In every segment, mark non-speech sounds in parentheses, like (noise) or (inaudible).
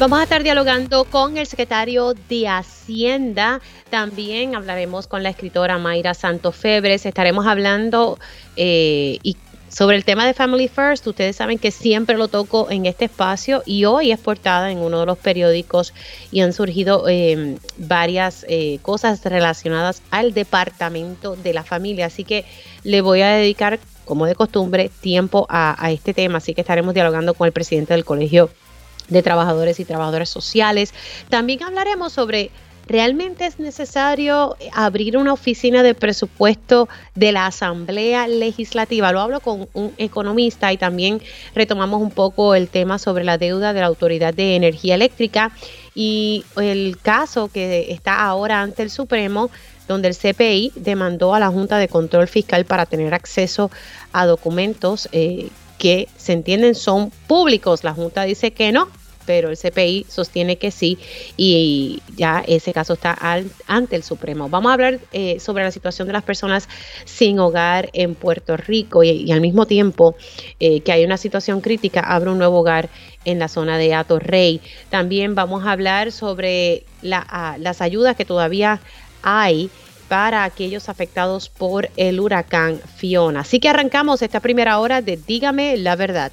Vamos a estar dialogando con el secretario de Hacienda. También hablaremos con la escritora Mayra Santos Febres. Estaremos hablando eh, y sobre el tema de Family First, ustedes saben que siempre lo toco en este espacio y hoy es portada en uno de los periódicos y han surgido eh, varias eh, cosas relacionadas al departamento de la familia. Así que le voy a dedicar, como de costumbre, tiempo a este tema. Así que estaremos dialogando con el presidente del Colegio de trabajadores y trabajadoras sociales. También hablaremos sobre ¿Realmente es necesario abrir una oficina de presupuesto de la Asamblea Legislativa? Lo hablo con un economista y también retomamos un poco el tema sobre la deuda de la Autoridad de Energía Eléctrica y el caso que está ahora ante el Supremo donde el CPI demandó a la Junta de Control Fiscal para tener acceso a documentos eh, que se entienden son públicos. La Junta dice que no, pero el CPI sostiene que sí y ya ese caso está ante el Supremo. Vamos a hablar eh, sobre la situación de las personas sin hogar en Puerto Rico y, al mismo tiempo eh, que hay una situación crítica, abre un nuevo hogar en la zona de Ato Rey. También vamos a hablar sobre las ayudas que todavía hay para aquellos afectados por el huracán Fiona. Así que arrancamos esta primera hora de Dígame la verdad.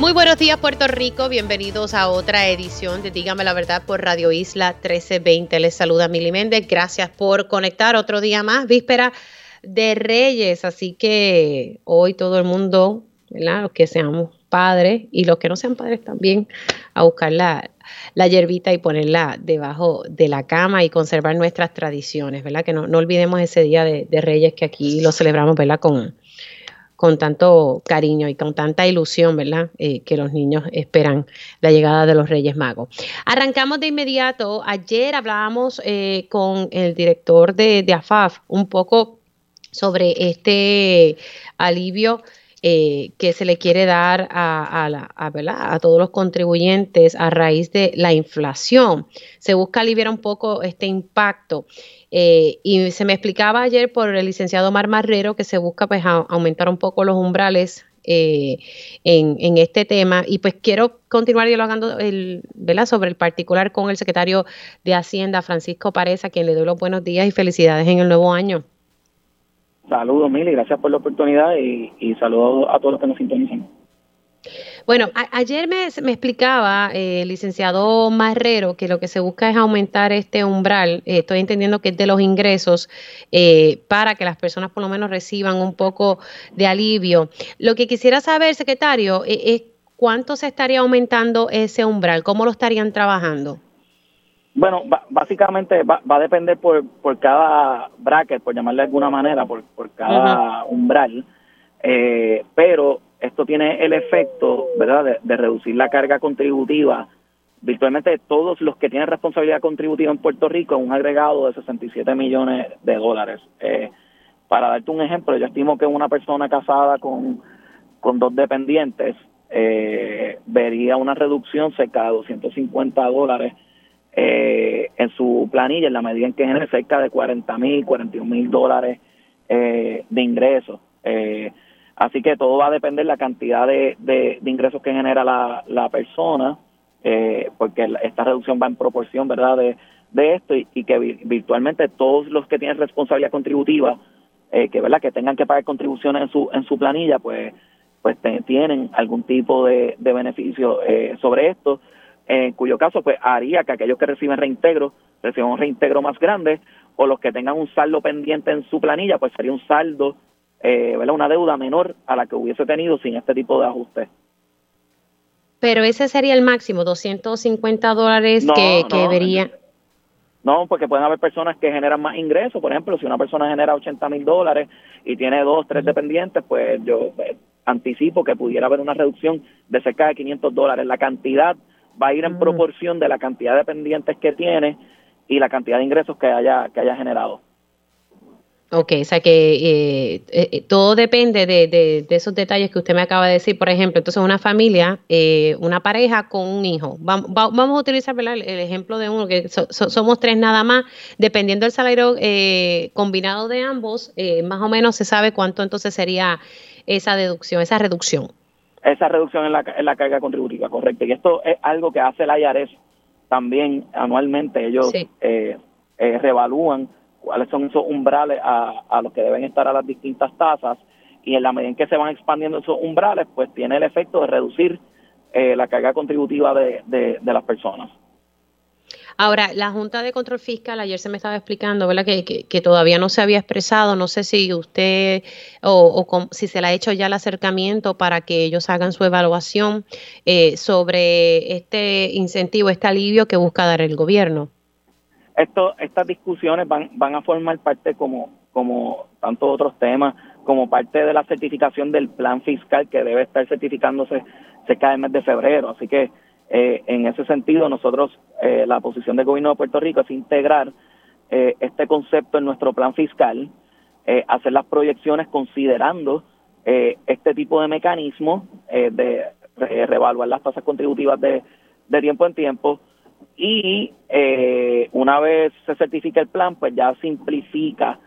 Muy buenos días Puerto Rico, bienvenidos a otra edición de Dígame la Verdad por Radio Isla 1320. Les saluda Mili Méndez, gracias por conectar otro día más, víspera de Reyes, así que hoy todo el mundo, ¿verdad? los que seamos padres y los que no sean padres también, a buscar la, la hierbita y ponerla debajo de la cama y conservar nuestras tradiciones, ¿verdad? Que no, no olvidemos ese día de, de Reyes que aquí lo celebramos, ¿verdad? Con, con tanto cariño y con tanta ilusión, ¿verdad? Eh, que los niños esperan la llegada de los Reyes Magos. Arrancamos de inmediato. Ayer hablábamos eh, con el director de, AFAF un poco sobre este alivio eh, que se le quiere dar a, a, a, todos los contribuyentes a raíz de la inflación. Se busca aliviar un poco este impacto. Eh, y se me explicaba ayer por el licenciado Mar Marrero que se busca pues aumentar un poco los umbrales eh, en, este tema y pues quiero continuar dialogando el, sobre el particular con el secretario de Hacienda Francisco Párez a quien le doy los buenos días y felicidades en el nuevo año. Saludos Mili, gracias por la oportunidad y, y saludos a todos los que nos sintonizan. Bueno, ayer me, explicaba eh, el licenciado Marrero que lo que se busca es aumentar este umbral, eh, estoy entendiendo que es de los ingresos, eh, para que las personas por lo menos reciban un poco de alivio. Lo que quisiera saber, secretario, es cuánto se estaría aumentando ese umbral, cómo lo estarían trabajando. Bueno, básicamente va, a depender por, por cada bracket, por llamarle de alguna manera, por, por cada umbral, pero esto tiene el efecto, ¿verdad?, de, reducir la carga contributiva virtualmente todos los que tienen responsabilidad contributiva en Puerto Rico un agregado de 67 millones de dólares. Eh, para darte un ejemplo, yo estimo que una persona casada con, con dos dependientes eh, vería una reducción cerca de 250 dólares eh, en su planilla en la medida en que genere cerca de 40 mil, 41 mil dólares de ingresos. Eh, Así que todo va a depender de la cantidad de, de, ingresos que genera la, la persona, eh, porque esta reducción va en proporción, ¿verdad?, de, de esto y, que virtualmente todos los que tienen responsabilidad contributiva, eh, que, ¿verdad?, que tengan que pagar contribuciones en su, en su planilla, pues pues tienen algún tipo de, de beneficio eh, sobre esto, en cuyo caso pues haría que aquellos que reciben reintegro reciban un reintegro más grande o los que tengan un saldo pendiente en su planilla pues sería un saldo eh, una deuda menor a la que hubiese tenido sin este tipo de ajustes. Pero ese sería el máximo, 250 dólares que, que vería. No, porque pueden haber personas que generan más ingresos. Por ejemplo, si una persona genera 80 mil dólares y tiene dos, tres dependientes, pues yo eh, anticipo que pudiera haber una reducción de cerca de 500 dólares. La cantidad va a ir en proporción de la cantidad de pendientes que tiene y la cantidad de ingresos que haya, que haya generado. Ok, o sea que eh, eh, todo depende de, de, esos detalles que usted me acaba de decir. Por ejemplo, entonces una familia, eh, una pareja con un hijo. vamos a utilizar El, ejemplo de uno, que somos tres nada más. Dependiendo del salario combinado de ambos, más o menos se sabe cuánto entonces sería esa deducción, esa reducción. Esa reducción en la, en la carga contributiva, correcto. Y esto es algo que hace la IARES también anualmente. Ellos revalúan cuáles son esos umbrales a, a los que deben estar a las distintas tasas y en la medida en que se van expandiendo esos umbrales, pues tiene el efecto de reducir eh, la carga contributiva de, de, las personas. Ahora, la Junta de Control Fiscal, ayer se me estaba explicando, ¿verdad? Que, que, todavía no se había expresado, no sé si usted o, o si se le ha hecho ya el acercamiento para que ellos hagan su evaluación eh, sobre este incentivo, este alivio que busca dar el gobierno esto, estas discusiones van, van a formar parte como, como tantos otros temas, como parte de la certificación del plan fiscal que debe estar certificándose cerca del mes de febrero. Así que eh, en ese sentido nosotros, eh, la posición del gobierno de Puerto Rico es integrar eh, este concepto en nuestro plan fiscal, hacer las proyecciones considerando este tipo de mecanismo de reevaluar las tasas contributivas de tiempo en tiempo, y eh, una vez se certifica el plan, pues ya simplifica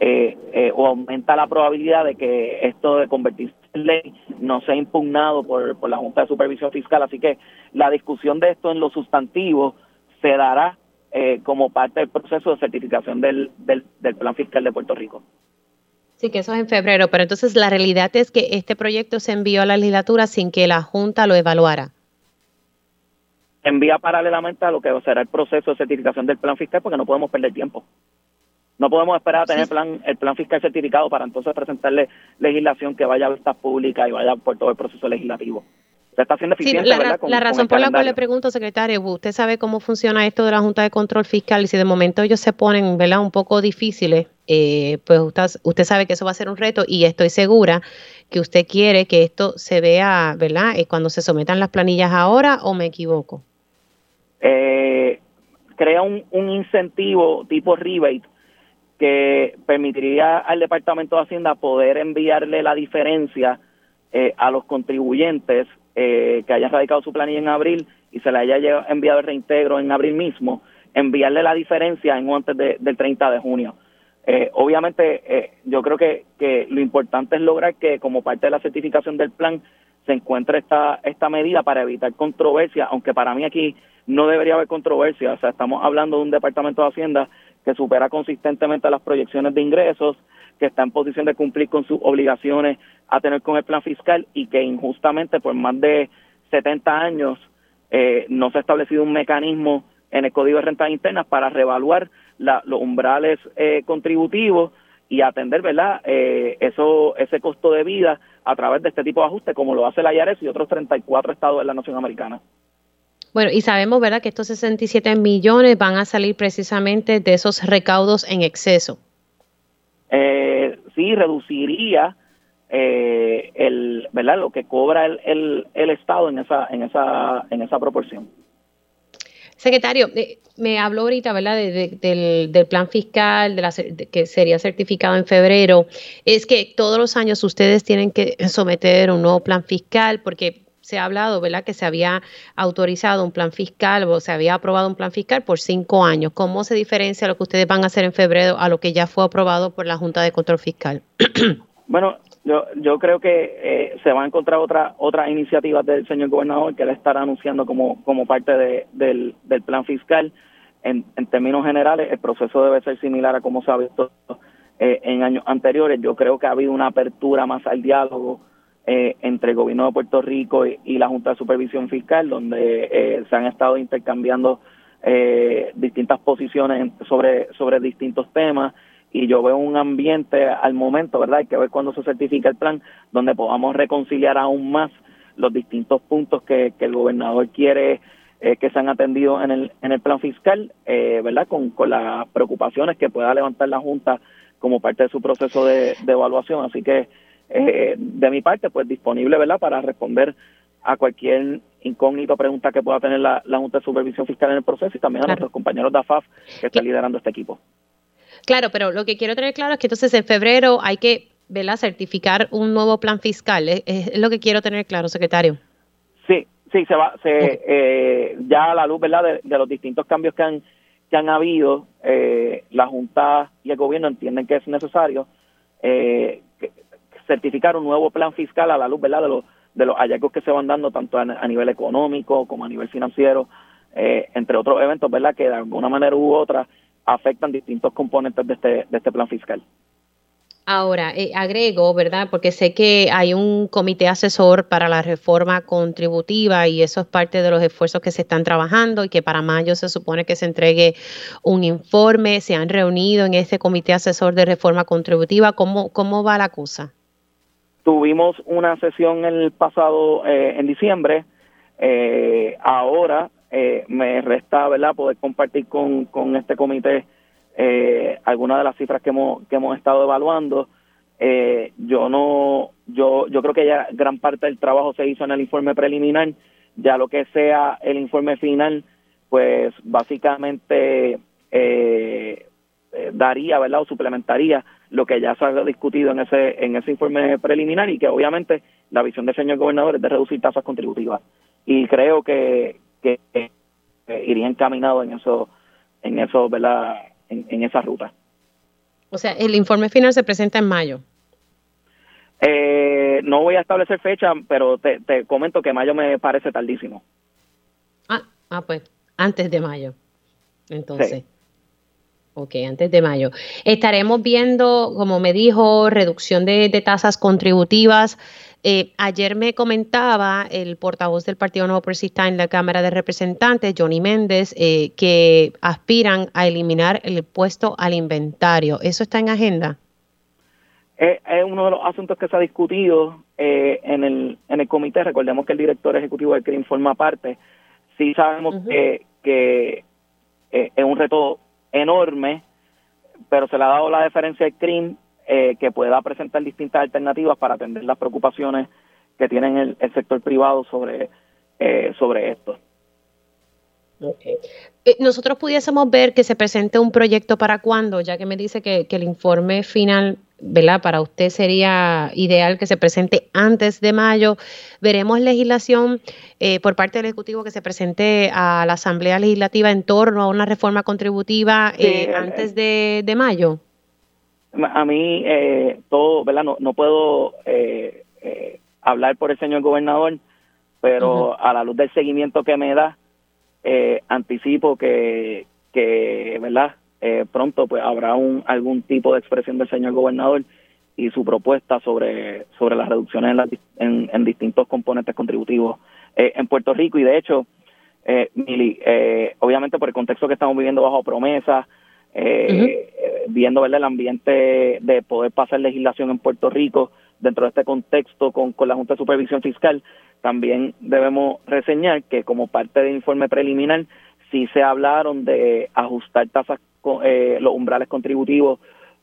eh, eh, o aumenta la probabilidad de que esto de convertirse en ley no sea impugnado por, por la Junta de Supervisión Fiscal. Así que la discusión de esto en lo sustantivo se dará como parte del proceso de certificación del, del, del plan fiscal de Puerto Rico. Sí, que eso es en febrero, pero entonces la realidad es que este proyecto se envió a la legislatura sin que la Junta lo evaluara envía paralelamente a lo que será el proceso de certificación del plan fiscal porque no podemos perder tiempo. No podemos esperar a tener el plan, el plan fiscal certificado para entonces presentarle legislación que vaya a vistas públicas y vaya por todo el proceso legislativo. Se está haciendo eficiente, la, la razón por la cual le pregunto, secretario, usted sabe cómo funciona esto de la Junta de Control Fiscal y si de momento ellos se ponen ¿verdad? un poco difíciles, eh, pues usted, usted sabe que eso va a ser un reto y estoy segura que usted quiere que esto se vea, ¿verdad? Eh, cuando se sometan las planillas ahora o me equivoco eh, crea un, un incentivo tipo rebate que permitiría al Departamento de Hacienda poder enviarle la diferencia eh, a los contribuyentes eh, que hayan radicado su planilla en abril y se le haya enviado el reintegro en abril mismo, enviarle la diferencia en antes del 30 de junio. Eh, obviamente, eh, yo creo que, que lo importante es lograr que como parte de la certificación del plan se encuentre esta, esta medida para evitar controversia, aunque para mí aquí no debería haber controversia. O sea, estamos hablando de un departamento de Hacienda que supera consistentemente las proyecciones de ingresos, que está en posición de cumplir con sus obligaciones a tener con el plan fiscal y que injustamente por más de 70 años eh, no se ha establecido un mecanismo en el Código de Rentas Internas para reevaluar los umbrales eh, contributivos y atender, ¿verdad?, eh, eso, ese costo de vida a través de este tipo de ajustes, como lo hace la IARES y otros 34 estados de la nación americana. Bueno, y sabemos, ¿verdad?, que estos 67 millones van a salir precisamente de esos recaudos en exceso. Eh, sí, reduciría eh, el, ¿verdad?, lo que cobra el, el, Estado en esa, en esa, en esa proporción. Secretario, eh, me habló ahorita, ¿verdad?, del, del, plan fiscal, de la, que sería certificado en febrero. Es que todos los años ustedes tienen que someter un nuevo plan fiscal porque se ha hablado, ¿verdad?, que se había autorizado un plan fiscal o se había aprobado un plan fiscal por cinco años. ¿Cómo se diferencia lo que ustedes van a hacer en febrero a lo que ya fue aprobado por la Junta de Control Fiscal? bueno, yo, yo creo que eh, se va a encontrar otra otras iniciativas del señor gobernador que él estará anunciando como, como parte de, del, del plan fiscal. En, términos generales, el proceso debe ser similar a como se ha visto eh, en años anteriores. Yo creo que ha habido una apertura más al diálogo eh, entre el gobierno de Puerto Rico y, la Junta de Supervisión Fiscal, donde eh, se han estado intercambiando distintas posiciones sobre, sobre distintos temas y yo veo un ambiente al momento, ¿verdad? Hay que ver cuándo se certifica el plan, donde podamos reconciliar aún más los distintos puntos que, el gobernador quiere que sean atendidos en el, en el plan fiscal, ¿verdad? Con, con las preocupaciones que pueda levantar la Junta como parte de su proceso de evaluación. Así que eh, de mi parte, pues disponible, ¿verdad?, para responder a cualquier incógnito pregunta que pueda tener la, Junta de Supervisión Fiscal en el proceso y también a nuestros compañeros de AFAF que están liderando este equipo. Claro, pero lo que quiero tener claro es que entonces en febrero hay que ¿verdad? certificar un nuevo plan fiscal. Es, lo que quiero tener claro, secretario. Sí, sí, se va, se, eh, ya a la luz ¿verdad? De, los distintos cambios que han, que han habido, eh, la Junta y el gobierno entienden que es necesario eh, certificar un nuevo plan fiscal a la luz ¿verdad? de los de los hallazgos que se van dando tanto a, nivel económico como a nivel financiero, eh, entre otros eventos, ¿verdad? Que de alguna manera u otra afectan distintos componentes de este, de este plan fiscal. Ahora, eh, agrego, ¿verdad? Porque sé que hay un comité asesor para la reforma contributiva y eso es parte de los esfuerzos que se están trabajando y que para mayo se supone que se entregue un informe. ¿Se han reunido en este comité asesor de reforma contributiva? ¿Cómo, cómo va la cosa? Tuvimos una sesión el pasado, eh, en diciembre. Eh, ahora me resta, ¿verdad?, poder compartir con, con este comité eh, algunas de las cifras que hemos, que hemos estado evaluando. Eh, yo no, yo, yo creo que ya gran parte del trabajo se hizo en el informe preliminar, ya lo que sea el informe final, pues básicamente eh, eh, daría, ¿verdad? O suplementaría lo que ya se ha discutido en ese, en ese informe preliminar y que obviamente la visión del señor gobernador es de reducir tasas contributivas. Y creo que, que, que iría encaminado en eso, en eso, ¿verdad? en, esa ruta. O sea, el informe final se presenta en mayo. Eh, no voy a establecer fecha, pero te, comento que mayo me parece tardísimo. Ah, ah, pues antes de mayo. Entonces. Ok, antes de mayo. Estaremos viendo, como me dijo, reducción de, de tasas contributivas eh, ayer me comentaba el portavoz del Partido Nuevo Progresista en la Cámara de Representantes, Johnny Méndez, eh, que aspiran a eliminar el impuesto al inventario. ¿Eso está en agenda? Es, uno de los asuntos que se ha discutido eh, en, el, en el comité. Recordemos que el director ejecutivo del CRIM forma parte. Sí sabemos que, que es un reto enorme, pero se le ha dado la deferencia al CRIM eh, que pueda presentar distintas alternativas para atender las preocupaciones que tienen el, sector privado sobre, eh, sobre esto. Eh, nosotros pudiésemos ver que se presente un proyecto para cuándo, ya que me dice que, el informe final, ¿verdad? Para usted sería ideal que se presente antes de mayo. Veremos legislación por parte del Ejecutivo que se presente a la Asamblea Legislativa en torno a una reforma contributiva antes de, de mayo a mí eh, todo, ¿verdad? No, no puedo eh, eh, hablar por el señor gobernador, pero a la luz del seguimiento que me da, anticipo que, que ¿verdad? pronto pues habrá un, algún tipo de expresión del señor gobernador y su propuesta sobre, sobre las reducciones en, en, distintos componentes contributivos en Puerto Rico. Y de hecho, Mili, obviamente por el contexto que estamos viviendo bajo promesa, eh, viendo el ambiente de poder pasar legislación en Puerto Rico dentro de este contexto con, con la Junta de Supervisión Fiscal, también debemos reseñar que como parte del informe preliminar sí se hablaron de ajustar tasas, eh, los umbrales contributivos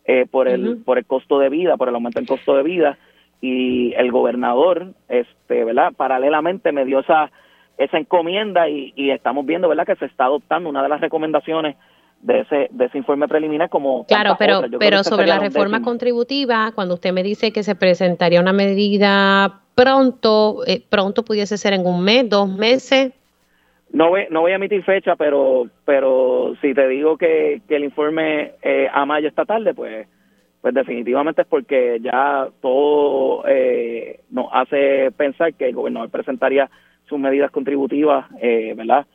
eh, por el por el costo de vida, por el aumento del costo de vida y el gobernador, este, ¿verdad? Paralelamente me dio esa esa encomienda y, y estamos viendo, ¿verdad? Que se está adoptando una de las recomendaciones de ese, de ese informe preliminar como... Claro, pero, pero sobre la reforma contributiva, cuando usted me dice que se presentaría una medida pronto, eh, pronto pudiese ser en un mes, dos meses. No voy, no voy a emitir fecha, pero pero si te digo que, que el informe eh, a mayo está tarde, pues pues definitivamente es porque ya todo eh, nos hace pensar que el gobernador presentaría sus medidas contributivas, eh, ¿verdad?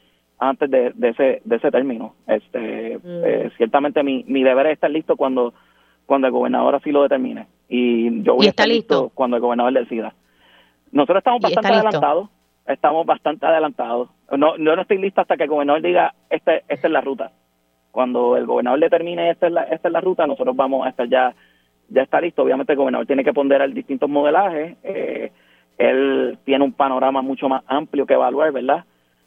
Antes de, ese de ese término. Este, mm. eh, ciertamente mi, mi deber es estar listo cuando cuando el gobernador así lo determine y yo voy a estar listo? cuando el gobernador decida. Nosotros estamos bastante adelantados, estamos bastante adelantados. No, yo no estoy listo hasta que el gobernador diga esta, esta es la ruta. Cuando el gobernador determine esta es la, esta es la ruta, nosotros vamos a estar ya ya está listo. Obviamente el gobernador tiene que ponderar distintos modelajes. Eh, él tiene un panorama mucho más amplio que evaluar, ¿verdad?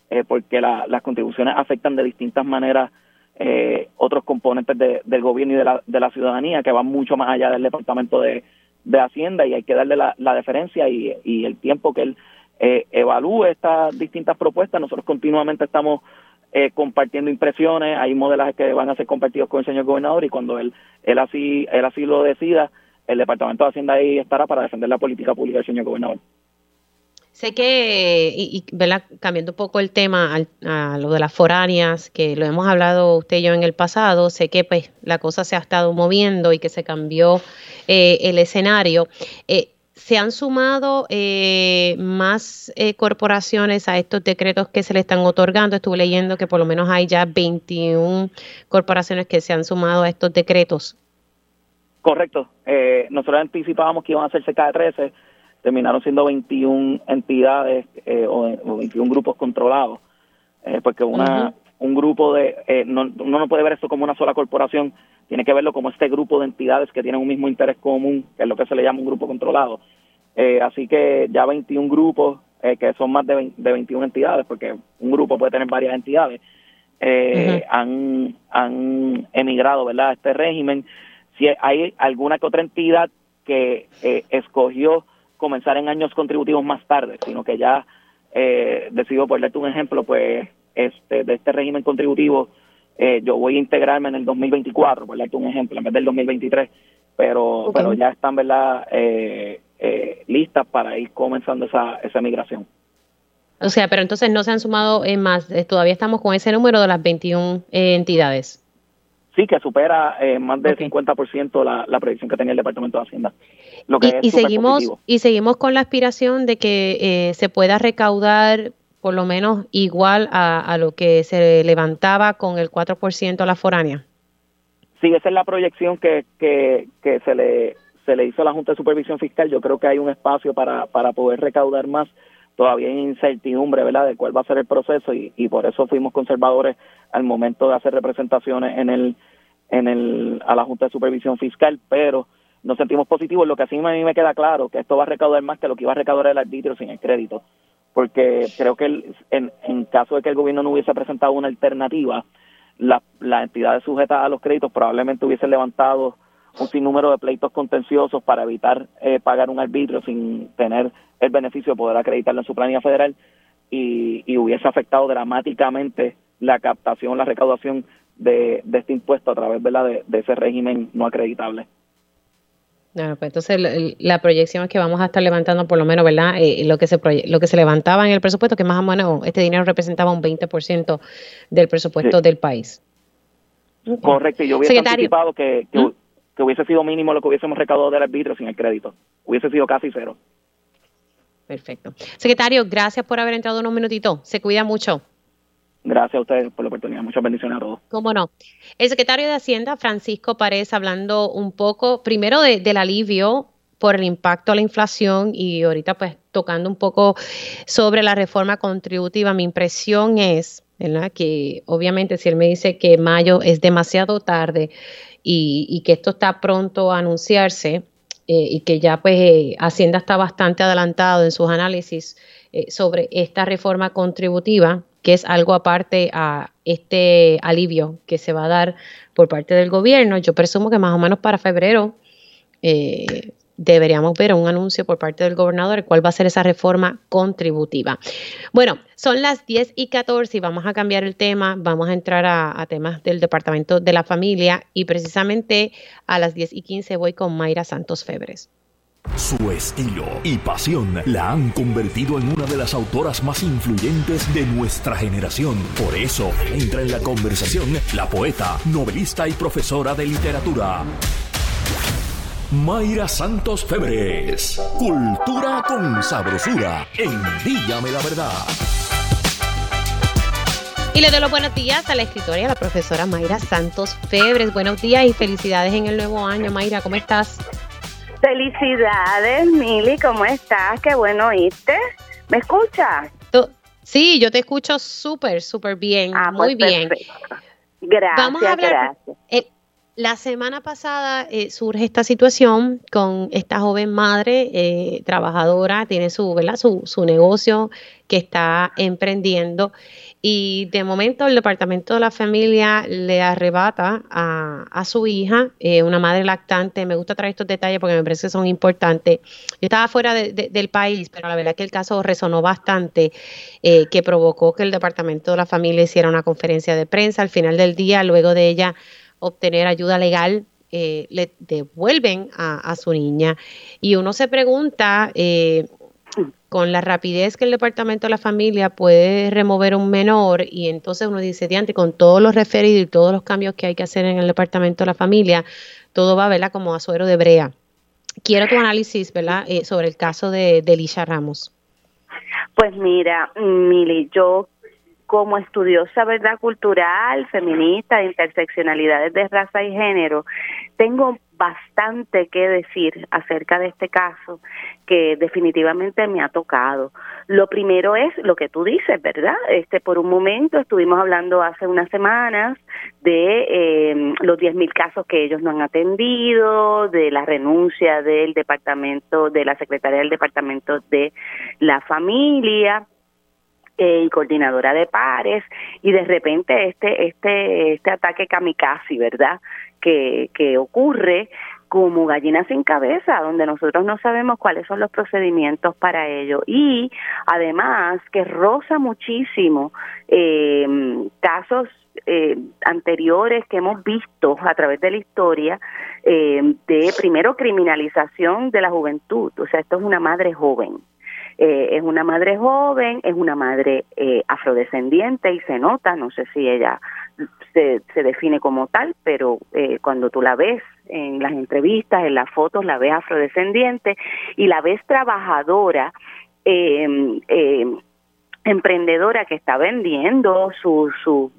Eh, porque las contribuciones afectan de distintas maneras eh, otros componentes del gobierno y de la, de la ciudadanía que van mucho más allá del Departamento de, Hacienda y hay que darle la, deferencia y, el tiempo que él eh, evalúe estas distintas propuestas. Nosotros continuamente estamos eh, compartiendo impresiones, hay modelajes que van a ser compartidos con el señor gobernador y cuando él, él, así, él así lo decida, el Departamento de Hacienda ahí estará para defender la política pública del señor gobernador. Sé que, y, cambiando un poco el tema a lo de las foráneas, que lo hemos hablado usted y yo en el pasado, sé que pues la cosa se ha estado moviendo y que se cambió eh, el escenario. Eh, ¿Se han sumado eh, más corporaciones a estos decretos que se le están otorgando? Estuve leyendo que por lo menos hay ya 21 corporaciones que se han sumado a estos decretos. Correcto. nosotros anticipábamos que iban a hacerse cada 13 terminaron siendo 21 entidades eh, o, 21 grupos controlados, eh, porque una un grupo de, eh, no, uno no puede ver esto como una sola corporación, tiene que verlo como este grupo de entidades que tienen un mismo interés común, que es lo que se le llama un grupo controlado. así que ya 21 grupos, que son más de, de 21 entidades, porque un grupo puede tener varias entidades, han, han emigrado ¿verdad? a este régimen. Si hay alguna que otra entidad que escogió comenzar en años contributivos más tarde, sino que ya eh, decido, por darte un ejemplo, pues este de este régimen contributivo, eh, yo voy a integrarme en el 2024, por darte un ejemplo, en vez del 2023, pero pero ya están, ¿verdad?, eh, eh, listas para ir comenzando esa, esa migración. O sea, pero entonces no se han sumado en más, todavía estamos con ese número de las 21 entidades. Sí, que supera más del 50% la, la proyección que tenía el Departamento de Hacienda y, seguimos y seguimos con la aspiración de que eh, se pueda recaudar por lo menos igual a, lo que se levantaba con el 4% a la foránea. Sí, esa es la proyección que, que, que se le se le hizo a la Junta de Supervisión Fiscal. Yo creo que hay un espacio para, para poder recaudar más. Todavía hay incertidumbre, ¿verdad?, de cuál va a ser el proceso y, y por eso fuimos conservadores al momento de hacer representaciones en el en el a la Junta de Supervisión Fiscal, pero nos sentimos positivos. Lo que así a mí me queda claro, que esto va a recaudar más que lo que iba a recaudar el arbitrio sin el crédito, porque creo que en, en caso de que el gobierno no hubiese presentado una alternativa, las la entidades sujetas a los créditos probablemente hubiesen levantado un sinnúmero de pleitos contenciosos para evitar eh, pagar un arbitrio sin tener el beneficio de poder acreditarlo en su planilla federal y, hubiese afectado dramáticamente la captación, la recaudación de, este impuesto a través de, de ese régimen no acreditable. Claro, pues entonces la, proyección es que vamos a estar levantando por lo menos, ¿verdad? Eh, lo que se lo que se levantaba en el presupuesto, que más o menos este dinero representaba un 20% del presupuesto del país. Correcto, y yo hubiese anticipado que, ¿Mm? que, hubiese sido mínimo lo que hubiésemos recaudado del arbitrio sin el crédito. Hubiese sido casi cero. Perfecto. Secretario, gracias por haber entrado unos minutitos. Se cuida mucho. Gracias a ustedes por la oportunidad. Muchas bendiciones a todos. Cómo no. El secretario de Hacienda, Francisco Párez, hablando un poco primero del alivio por el impacto a la inflación y ahorita pues tocando un poco sobre la reforma contributiva. Mi impresión es, ¿verdad? Que obviamente si él me dice que mayo es demasiado tarde y, que esto está pronto a anunciarse eh, y que ya pues eh, Hacienda está bastante adelantado en sus análisis eh, sobre esta reforma contributiva, que es algo aparte a este alivio que se va a dar por parte del gobierno. Yo presumo que más o menos para febrero eh, deberíamos ver un anuncio por parte del gobernador cuál va a ser esa reforma contributiva. Bueno, son las 10 y 14 y vamos a cambiar el tema, vamos a entrar a, a, temas del Departamento de la Familia y precisamente a las 10 y 15 voy con Mayra Santos Febres. Su estilo y pasión la han convertido en una de las autoras más influyentes de nuestra generación. Por eso entra en la conversación la poeta, novelista y profesora de literatura. Mayra Santos Febres. Cultura con sabrosura. Envíame la verdad. Y le doy los buenos días a la escritora y a la profesora Mayra Santos Febres. Buenos días y felicidades en el nuevo año. Mayra, ¿cómo estás? Felicidades, Mili, ¿cómo estás? Qué bueno oírte. ¿Me escuchas? Sí, yo te escucho súper, súper bien. Ah, muy pues bien. Gracias. Vamos a hablar. Eh, la semana pasada eh, surge esta situación con esta joven madre eh, trabajadora, tiene su, ¿verdad? Su, su negocio que está emprendiendo y de momento el departamento de la familia le arrebata a, su hija, eh, una madre lactante. Me gusta traer estos detalles porque me parece que son importantes. Yo estaba fuera del país, pero la verdad es que el caso resonó bastante, eh, que provocó que el departamento de la familia hiciera una conferencia de prensa. Al final del día, luego de ella obtener ayuda legal, eh, le devuelven a, su niña. Y uno se pregunta, con la rapidez que el departamento de la familia puede remover un menor y entonces uno dice, diante, con todos los referidos y todos los cambios que hay que hacer en el departamento de la familia, todo va, ¿verdad? Como a suero de brea. Quiero tu análisis, ¿verdad? Eh, sobre el caso de, de Ramos. Pues mira, Mili, yo como estudiosa, ¿verdad? Cultural, feminista, de interseccionalidades de raza y género, tengo bastante que decir acerca de este caso que definitivamente me ha tocado. Lo primero es lo que tú dices, ¿verdad? Este, por un momento estuvimos hablando hace unas semanas de eh, los 10.000 casos que ellos no han atendido, de la renuncia del departamento, de la secretaria del departamento de la familia, eh, y coordinadora de pares y de repente este este este ataque kamikaze verdad que que ocurre como gallina sin cabeza, donde nosotros no sabemos cuáles son los procedimientos para ello. Y además que roza muchísimo eh, casos eh, anteriores que hemos visto a través de la historia eh, de primero criminalización de la juventud. O sea, esto es una madre joven eh, es una madre joven, es una madre eh, afrodescendiente y se nota, no sé si ella se, se define como tal, pero eh, cuando tú la ves en las entrevistas, en las fotos, la ves afrodescendiente y la ves trabajadora, em, em, emprendedora que está vendiendo sus su,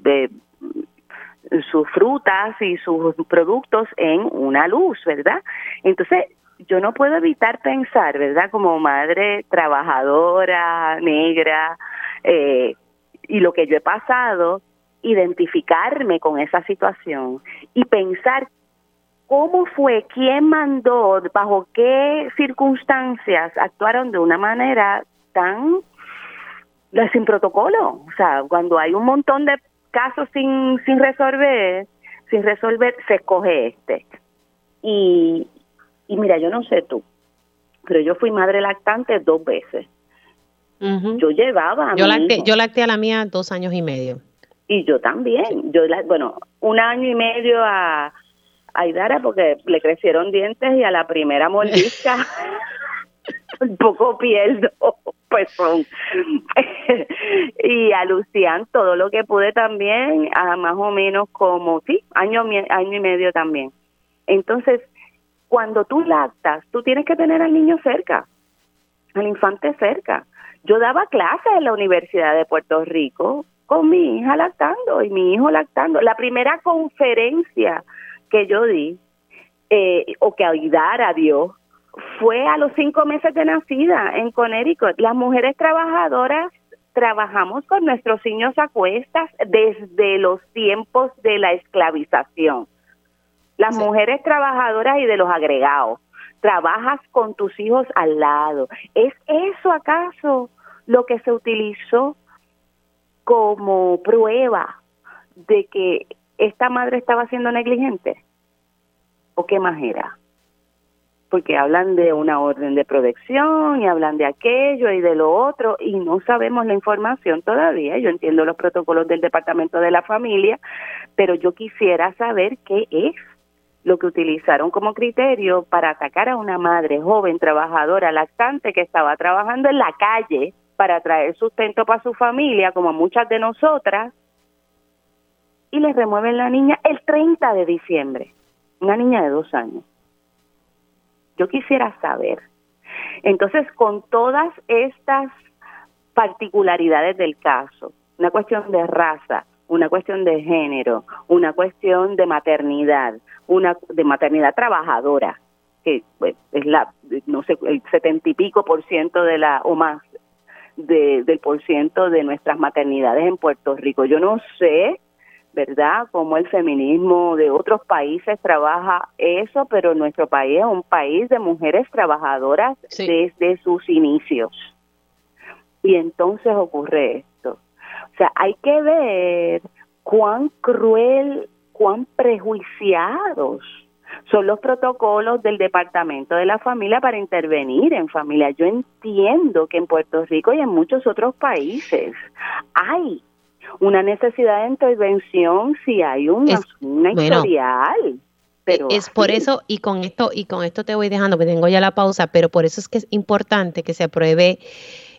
sus frutas y sus productos en una luz, ¿verdad? Entonces, yo no puedo evitar pensar, ¿verdad? Como madre trabajadora, negra, eh, y lo que yo he pasado, identificarme con esa situación y pensar cómo fue, quién mandó, bajo qué circunstancias actuaron de una manera tan sin protocolo. O sea, cuando hay un montón de casos sin, sin resolver, sin resolver, se escoge este. Y, y mira, yo no sé tú, pero yo fui madre lactante dos veces. Yo llevaba a yo, lacté, yo lacté a la mía dos años y medio. Y yo también. Yo, bueno, un año y medio a, a Idara porque le crecieron dientes y a la primera mordisca (laughs) (laughs) un poco pierdo pues son (laughs) y a Lucián todo lo que pude también a más o menos como sí año año y medio también entonces cuando tú lactas, tú tienes que tener al niño cerca, al infante cerca. Yo daba clases en la Universidad de Puerto Rico con mi hija lactando y mi hijo lactando. La primera conferencia que yo di, eh, o que ayudara a Dios, fue a los cinco meses de nacida en Connecticut. Las mujeres trabajadoras trabajamos con nuestros niños a cuestas desde los tiempos de la esclavización las mujeres trabajadoras y de los agregados. Trabajas con tus hijos al lado. ¿Es eso acaso lo que se utilizó como prueba de que esta madre estaba siendo negligente? ¿O qué más era? Porque hablan de una orden de protección y hablan de aquello y de lo otro y no sabemos la información todavía. Yo entiendo los protocolos del Departamento de la Familia, pero yo quisiera saber qué es lo que utilizaron como criterio para atacar a una madre joven, trabajadora, lactante, que estaba trabajando en la calle para traer sustento para su familia, como muchas de nosotras, y le remueven la niña el 30 de diciembre, una niña de dos años. Yo quisiera saber. Entonces, con todas estas particularidades del caso, una cuestión de raza, una cuestión de género, una cuestión de maternidad, una de maternidad trabajadora, que es la, no sé, el setenta y pico por ciento de la, o más, de, del por ciento de nuestras maternidades en Puerto Rico. Yo no sé, ¿verdad?, cómo el feminismo de otros países trabaja eso, pero nuestro país es un país de mujeres trabajadoras desde sus inicios. Y entonces ocurre esto. O sea, hay que ver cuán cruel, cuán prejuiciados son los protocolos del Departamento de la Familia para intervenir en familia. Yo entiendo que en Puerto Rico y en muchos otros países hay una necesidad de intervención si hay una, una historial. Pero es por eso y con esto y con esto te voy dejando que tengo ya la pausa, pero por eso es que es importante que se apruebe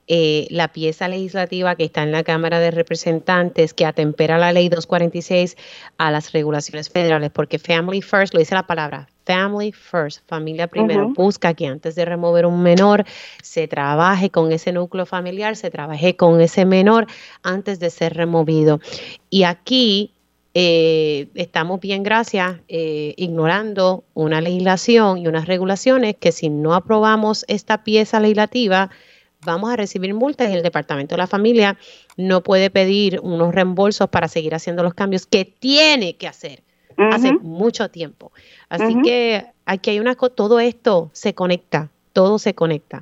eh, la pieza legislativa que está en la Cámara de Representantes que atempera la ley 246 a las regulaciones federales, porque Family First, lo dice la palabra, Family First, familia primero, busca que antes de remover un menor se trabaje con ese núcleo familiar, se trabaje con ese menor antes de ser removido. Y aquí eh, estamos bien, gracias, eh, ignorando una legislación y unas regulaciones que si no aprobamos esta pieza legislativa, vamos a recibir multas y el Departamento de la Familia no puede pedir unos reembolsos para seguir haciendo los cambios que tiene que hacer hace mucho tiempo. Así que aquí hay una cosa, todo esto se conecta, todo se conecta.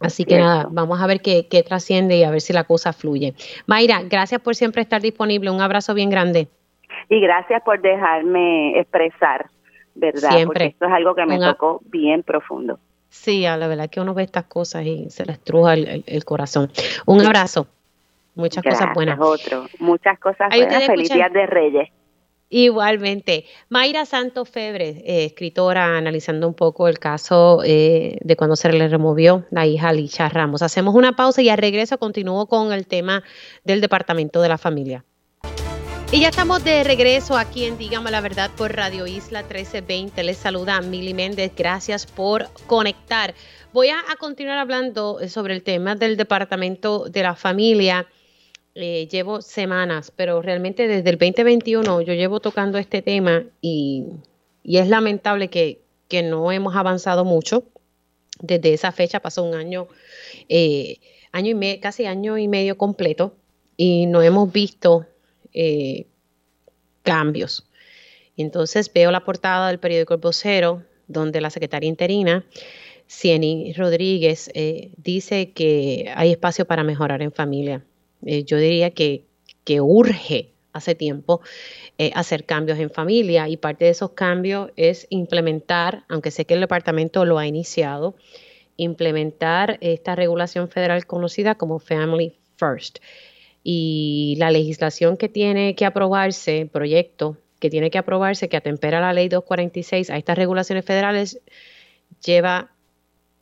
Así que nada, vamos a ver qué, qué trasciende y a ver si la cosa fluye. Mayra, gracias por siempre estar disponible. Un abrazo bien grande. Y gracias por dejarme expresar, ¿verdad? Siempre. Porque esto es algo que me tocó bien profundo. Sí, a la verdad que uno ve estas cosas y se le estruja el, corazón. Un abrazo. Muchas cosas buenas. Otro. Muchas cosas buenas. Feliz Día de Reyes. Igualmente. Mayra Santos Febre, eh, escritora, analizando un poco el caso eh, de cuando se le removió la hija Licha Ramos. Hacemos una pausa y al regreso continúo con el tema del Departamento de la Familia. Y ya estamos de regreso aquí en Dígame la Verdad por Radio Isla 1320. Les saluda Mili Méndez. Gracias por conectar. Voy a, continuar hablando sobre el tema del Departamento de la Familia. Eh, llevo semanas, pero realmente desde el 2021 yo llevo tocando este tema y, es lamentable que, no hemos avanzado mucho. Desde esa fecha pasó un año, eh, año y casi año y medio completo y no hemos visto eh, cambios. Entonces veo la portada del periódico El Vocero, donde la secretaria interina, Cieny Rodríguez, eh, dice que hay espacio para mejorar en familia. Eh, yo diría que, que, urge hace tiempo hacer cambios en familia y parte de esos cambios es implementar, aunque sé que el departamento lo ha iniciado, implementar esta regulación federal conocida como Family First y la legislación que tiene que aprobarse, proyecto que tiene que aprobarse, que atempera la ley 246 a estas regulaciones federales, lleva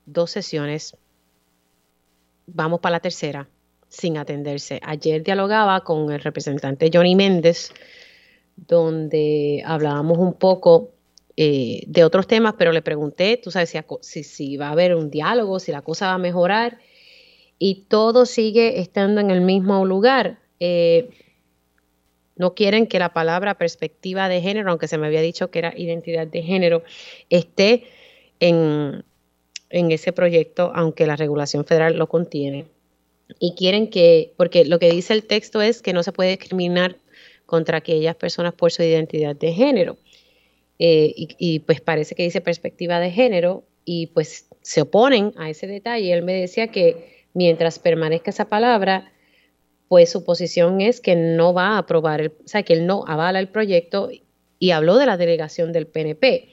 dos sesiones. Vamos para la tercera, sin atenderse. Ayer dialogaba con el representante Johnny Méndez, donde hablábamos un poco eh, de otros temas, pero le pregunté, tú sabes, si, si, va a haber un diálogo, si la cosa va a mejorar y todo sigue estando en el mismo lugar. Eh, no quieren que la palabra perspectiva de género, aunque se me había dicho que era identidad de género, esté en, en ese proyecto, aunque la regulación federal lo contiene. Y quieren que, porque lo que dice el texto es que no se puede discriminar contra aquellas personas por su identidad de género. Eh, y, y, pues parece que dice perspectiva de género y pues se oponen a ese detalle. Él me decía que mientras permanezca esa palabra, pues su posición es que no va a aprobar, el, o sea, que él no avala el proyecto y habló de la delegación del PNP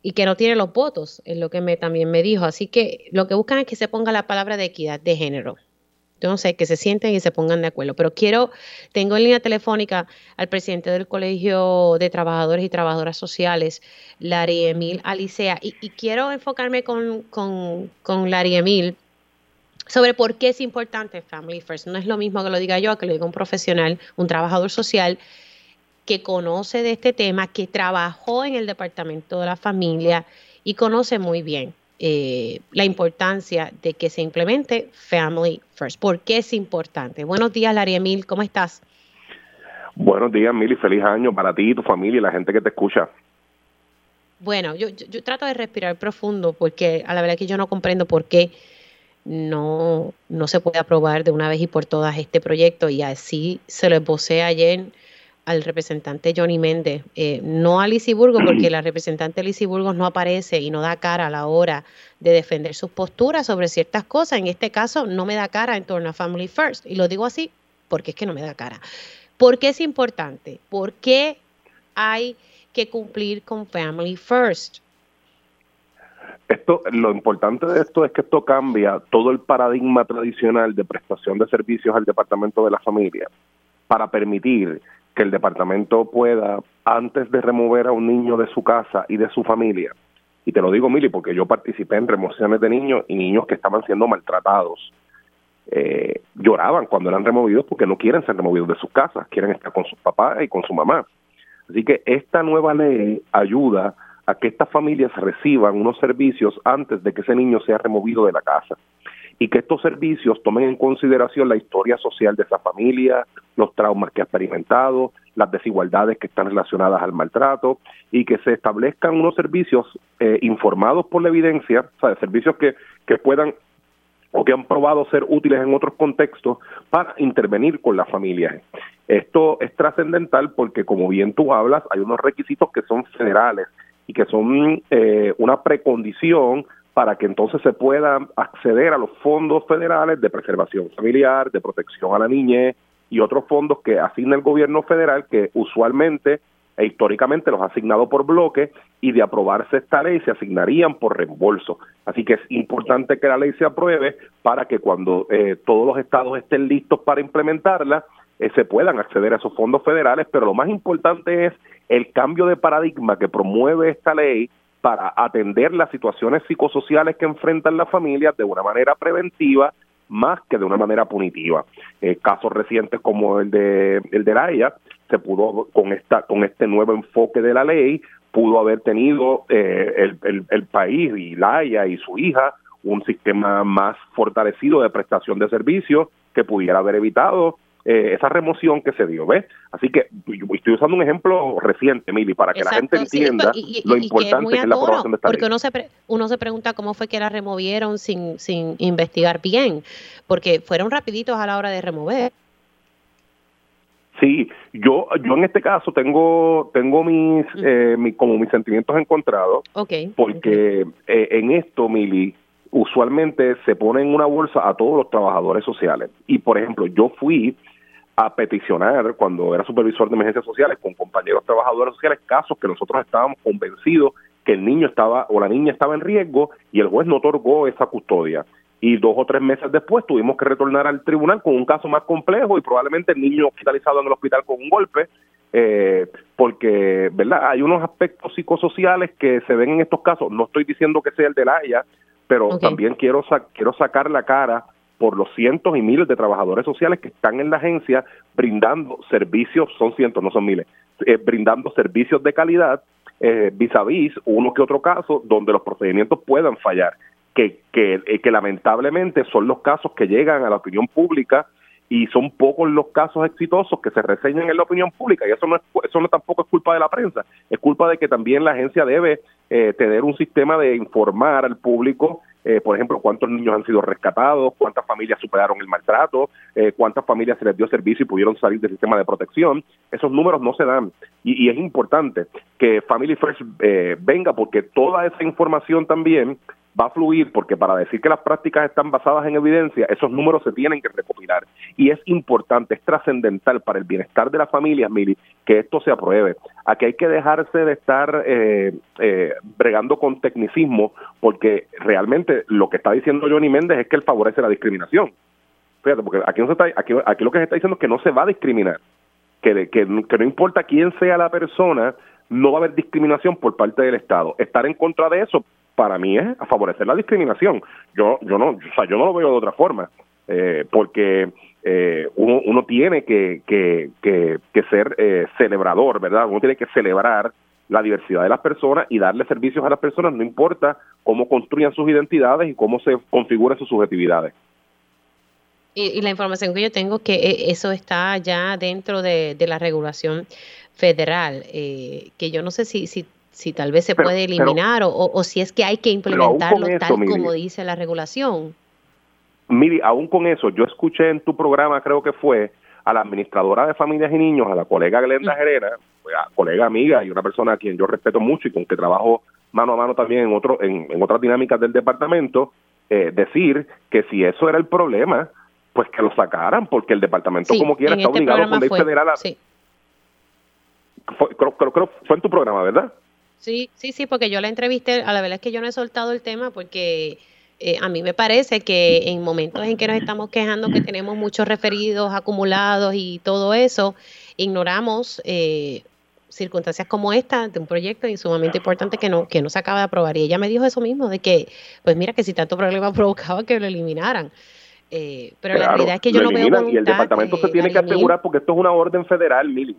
y que no tiene los votos, es lo que también me dijo. Así que lo que buscan es que se ponga la palabra de equidad de género. Entonces, que se sienten y se pongan de acuerdo. Pero quiero, tengo en línea telefónica al presidente del Colegio de Trabajadores y Trabajadoras Sociales, Larry Emil Alicea, y, quiero enfocarme con, con, con Larry Emil sobre por qué es importante Family First. No es lo mismo que lo diga yo, que lo diga un profesional, un trabajador social que conoce de este tema, que trabajó en el Departamento de la Familia y conoce muy bien eh, la importancia de que se implemente Family First. ¿Por qué es importante? Buenos días, Laria Emil, ¿cómo estás? Buenos días, Mil, y feliz año para ti, tu familia y la gente que te escucha. Bueno, yo, yo trato de respirar profundo porque a la verdad que yo no comprendo por qué no, no se puede aprobar de una vez y por todas este proyecto y así se lo esbocé ayer al representante Johnny Méndez, eh, no a Lizy Burgos, porque la representante Lizy Burgos no aparece y no da cara a la hora de defender sus posturas sobre ciertas cosas. En este caso, no me da cara en torno a Family First. Y lo digo así porque es que no me da cara. ¿Por qué es importante? ¿Por qué hay que cumplir con Family First? Esto, lo importante de esto es que esto cambia todo el paradigma tradicional de prestación de servicios al departamento de la familia para permitir que el departamento pueda, antes de remover a un niño de su casa y de su familia, y te lo digo, Mili, porque yo participé en remociones de niños y niños que estaban siendo maltratados, eh, lloraban cuando eran removidos porque no quieren ser removidos de sus casas, quieren estar con sus papás y con su mamá. Así que esta nueva ley ayuda a que estas familias reciban unos servicios antes de que ese niño sea removido de la casa y que estos servicios tomen en consideración la historia social de esa familia, los traumas que ha experimentado, las desigualdades que están relacionadas al maltrato y que se establezcan unos servicios eh, informados por la evidencia, o sea, servicios que, que puedan o que han probado ser útiles en otros contextos para intervenir con las familias. Esto es trascendental porque, como bien tú hablas, hay unos requisitos que son federales y que son eh, una precondición para que entonces se pueda acceder a los fondos federales de preservación familiar, de protección a la niñez y otros fondos que asigna el gobierno federal que usualmente e históricamente los ha asignado por bloque y de aprobarse esta ley se asignarían por reembolso. Así que es importante que la ley se apruebe para que cuando eh, todos los estados estén listos para implementarla, eh, se puedan acceder a esos fondos federales, pero lo más importante es el cambio de paradigma que promueve esta ley para atender las situaciones psicosociales que enfrentan las familias de una manera preventiva más que de una manera punitiva. Eh, casos recientes como el de el de la se pudo con esta con este nuevo enfoque de la ley pudo haber tenido eh, el, el, el, país y Laia y su hija un sistema más fortalecido de prestación de servicios que pudiera haber evitado eh, esa remoción que se dio, ¿ves? Así que estoy usando un ejemplo reciente, Mili, para que la gente entienda lo importante que, es la aprobación de esta Porque uno se, uno se pregunta cómo fue que la removieron sin, sin investigar bien, porque fueron rapiditos a la hora de remover. Sí, yo yo en este caso tengo tengo mis, eh, como mis sentimientos encontrados, okay, porque Eh, en esto, Mili, usualmente se pone en una bolsa a todos los trabajadores sociales. Y por ejemplo, yo fui a peticionar cuando era supervisor de emergencias sociales con compañeros trabajadores sociales casos que nosotros estábamos convencidos que el niño estaba o la niña estaba en riesgo y el juez no otorgó esa custodia. Y dos o tres meses después tuvimos que retornar al tribunal con un caso más complejo y probablemente el niño hospitalizado en el hospital con un golpe, eh, porque verdad hay unos aspectos psicosociales que se ven en estos casos. No estoy diciendo que sea el de la Haya, pero también quiero quiero sacar la cara por los cientos y miles de trabajadores sociales que están en la agencia brindando servicios, son cientos, no son miles, eh, brindando servicios de calidad eh, vis a vis uno que otro caso donde los procedimientos puedan fallar, que, que, eh, que lamentablemente son los casos que llegan a la opinión pública y son pocos los casos exitosos que se reseñan en la opinión pública y eso no es, eso no tampoco es culpa de la prensa es culpa de que también la agencia debe eh, tener un sistema de informar al público eh, por ejemplo, cuántos niños han sido rescatados, cuántas familias superaron el maltrato, eh, cuántas familias se les dio servicio y pudieron salir del sistema de protección. Esos números no se dan y, y es importante que Family First eh, venga porque toda esa información también va a fluir porque para decir que las prácticas están basadas en evidencia, esos números se tienen que recopilar. Y es importante, es trascendental para el bienestar de las familias, Mili, que esto se apruebe. Aquí hay que dejarse de estar eh, eh, bregando con tecnicismo, porque realmente lo que está diciendo Johnny Méndez es que él favorece la discriminación. Fíjate, porque aquí, no se está, aquí, aquí lo que se está diciendo es que no se va a discriminar, que, que, que no importa quién sea la persona, no va a haber discriminación por parte del Estado. Estar en contra de eso para mí es a favorecer la discriminación. Yo, yo no, o sea, yo no lo veo de otra forma, eh, porque eh, uno, uno tiene que, que, que, que ser eh, celebrador, ¿verdad? Uno tiene que celebrar la diversidad de las personas y darle servicios a las personas, no importa cómo construyan sus identidades y cómo se configuren sus subjetividades. Y, y la información que yo tengo que eh, eso está ya dentro de, de la regulación federal, eh, que yo no sé si, si si tal vez se Pero- puede eliminar o, o- o si es que hay que con implementarlo eso, tal Miri. como dice la regulación. Miri, aún con eso, yo escuché en tu programa, creo que fue, a la administradora de familias y niños, a la colega Glenda Herrera, a colega amiga y una persona a quien yo respeto mucho y con que trabajo mano a mano también en, otro, en, en otras dinámicas del departamento, eh, decir que si eso era el problema, pues que lo sacaran, porque el departamento como quiera está este obligado por ley federal a... Sí. Fue, creo, creo, creo, fue en tu programa, ¿verdad? Sí, sí, sí, porque yo la entrevisté, a la verdad es que yo no he soltado el tema porque eh, a mí me parece que en momentos en que nos estamos quejando que tenemos muchos referidos acumulados y todo eso, ignoramos eh, circunstancias como esta de un proyecto sumamente importante que no, que no se acaba de aprobar. Y ella me dijo eso mismo, de que, pues mira, que si tanto problema (laughs) provocaba que lo eliminaran. Eh, pero la realidad es que yo no veo voluntad, Y el departamento se tiene que asegurar, porque esto es una orden federal, Mili.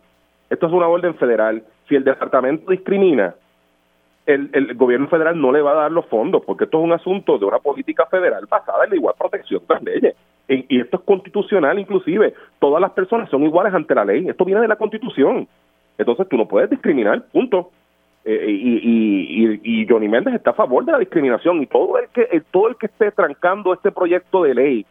Esto es una orden federal. Si el departamento discrimina, el, gobierno federal no le va a dar los fondos, porque esto es un asunto de una política federal basada en la igual protección de las leyes. Y, y esto es constitucional, inclusive. Todas las personas son iguales ante la ley. Esto viene de la Constitución. Entonces tú no puedes discriminar, punto. Eh, y, y, y, Johnny Méndez está a favor de la discriminación y todo el que todo el que esté trancando este proyecto de ley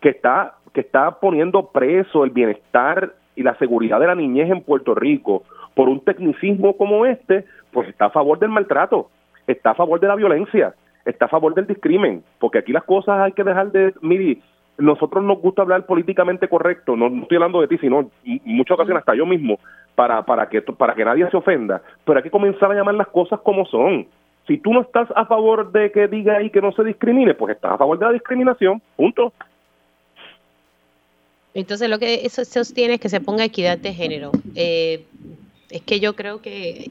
que está que está poniendo preso el bienestar y la seguridad de la niñez en Puerto Rico por un tecnicismo como este, pues está a favor del maltrato, está a favor de la violencia, está a favor del discrimen, porque aquí las cosas hay que dejar de, mire, nosotros nos gusta hablar políticamente correcto, no, estoy hablando de ti, sino en muchas ocasiones hasta yo mismo, para, para, que, para que nadie se ofenda, pero hay que comenzar a llamar las cosas como son. Si tú no estás a favor de que diga ahí que no se discrimine, pues estás a favor de la discriminación, punto. Entonces lo que eso sostiene es que se ponga equidad de género. Eh, es que yo creo que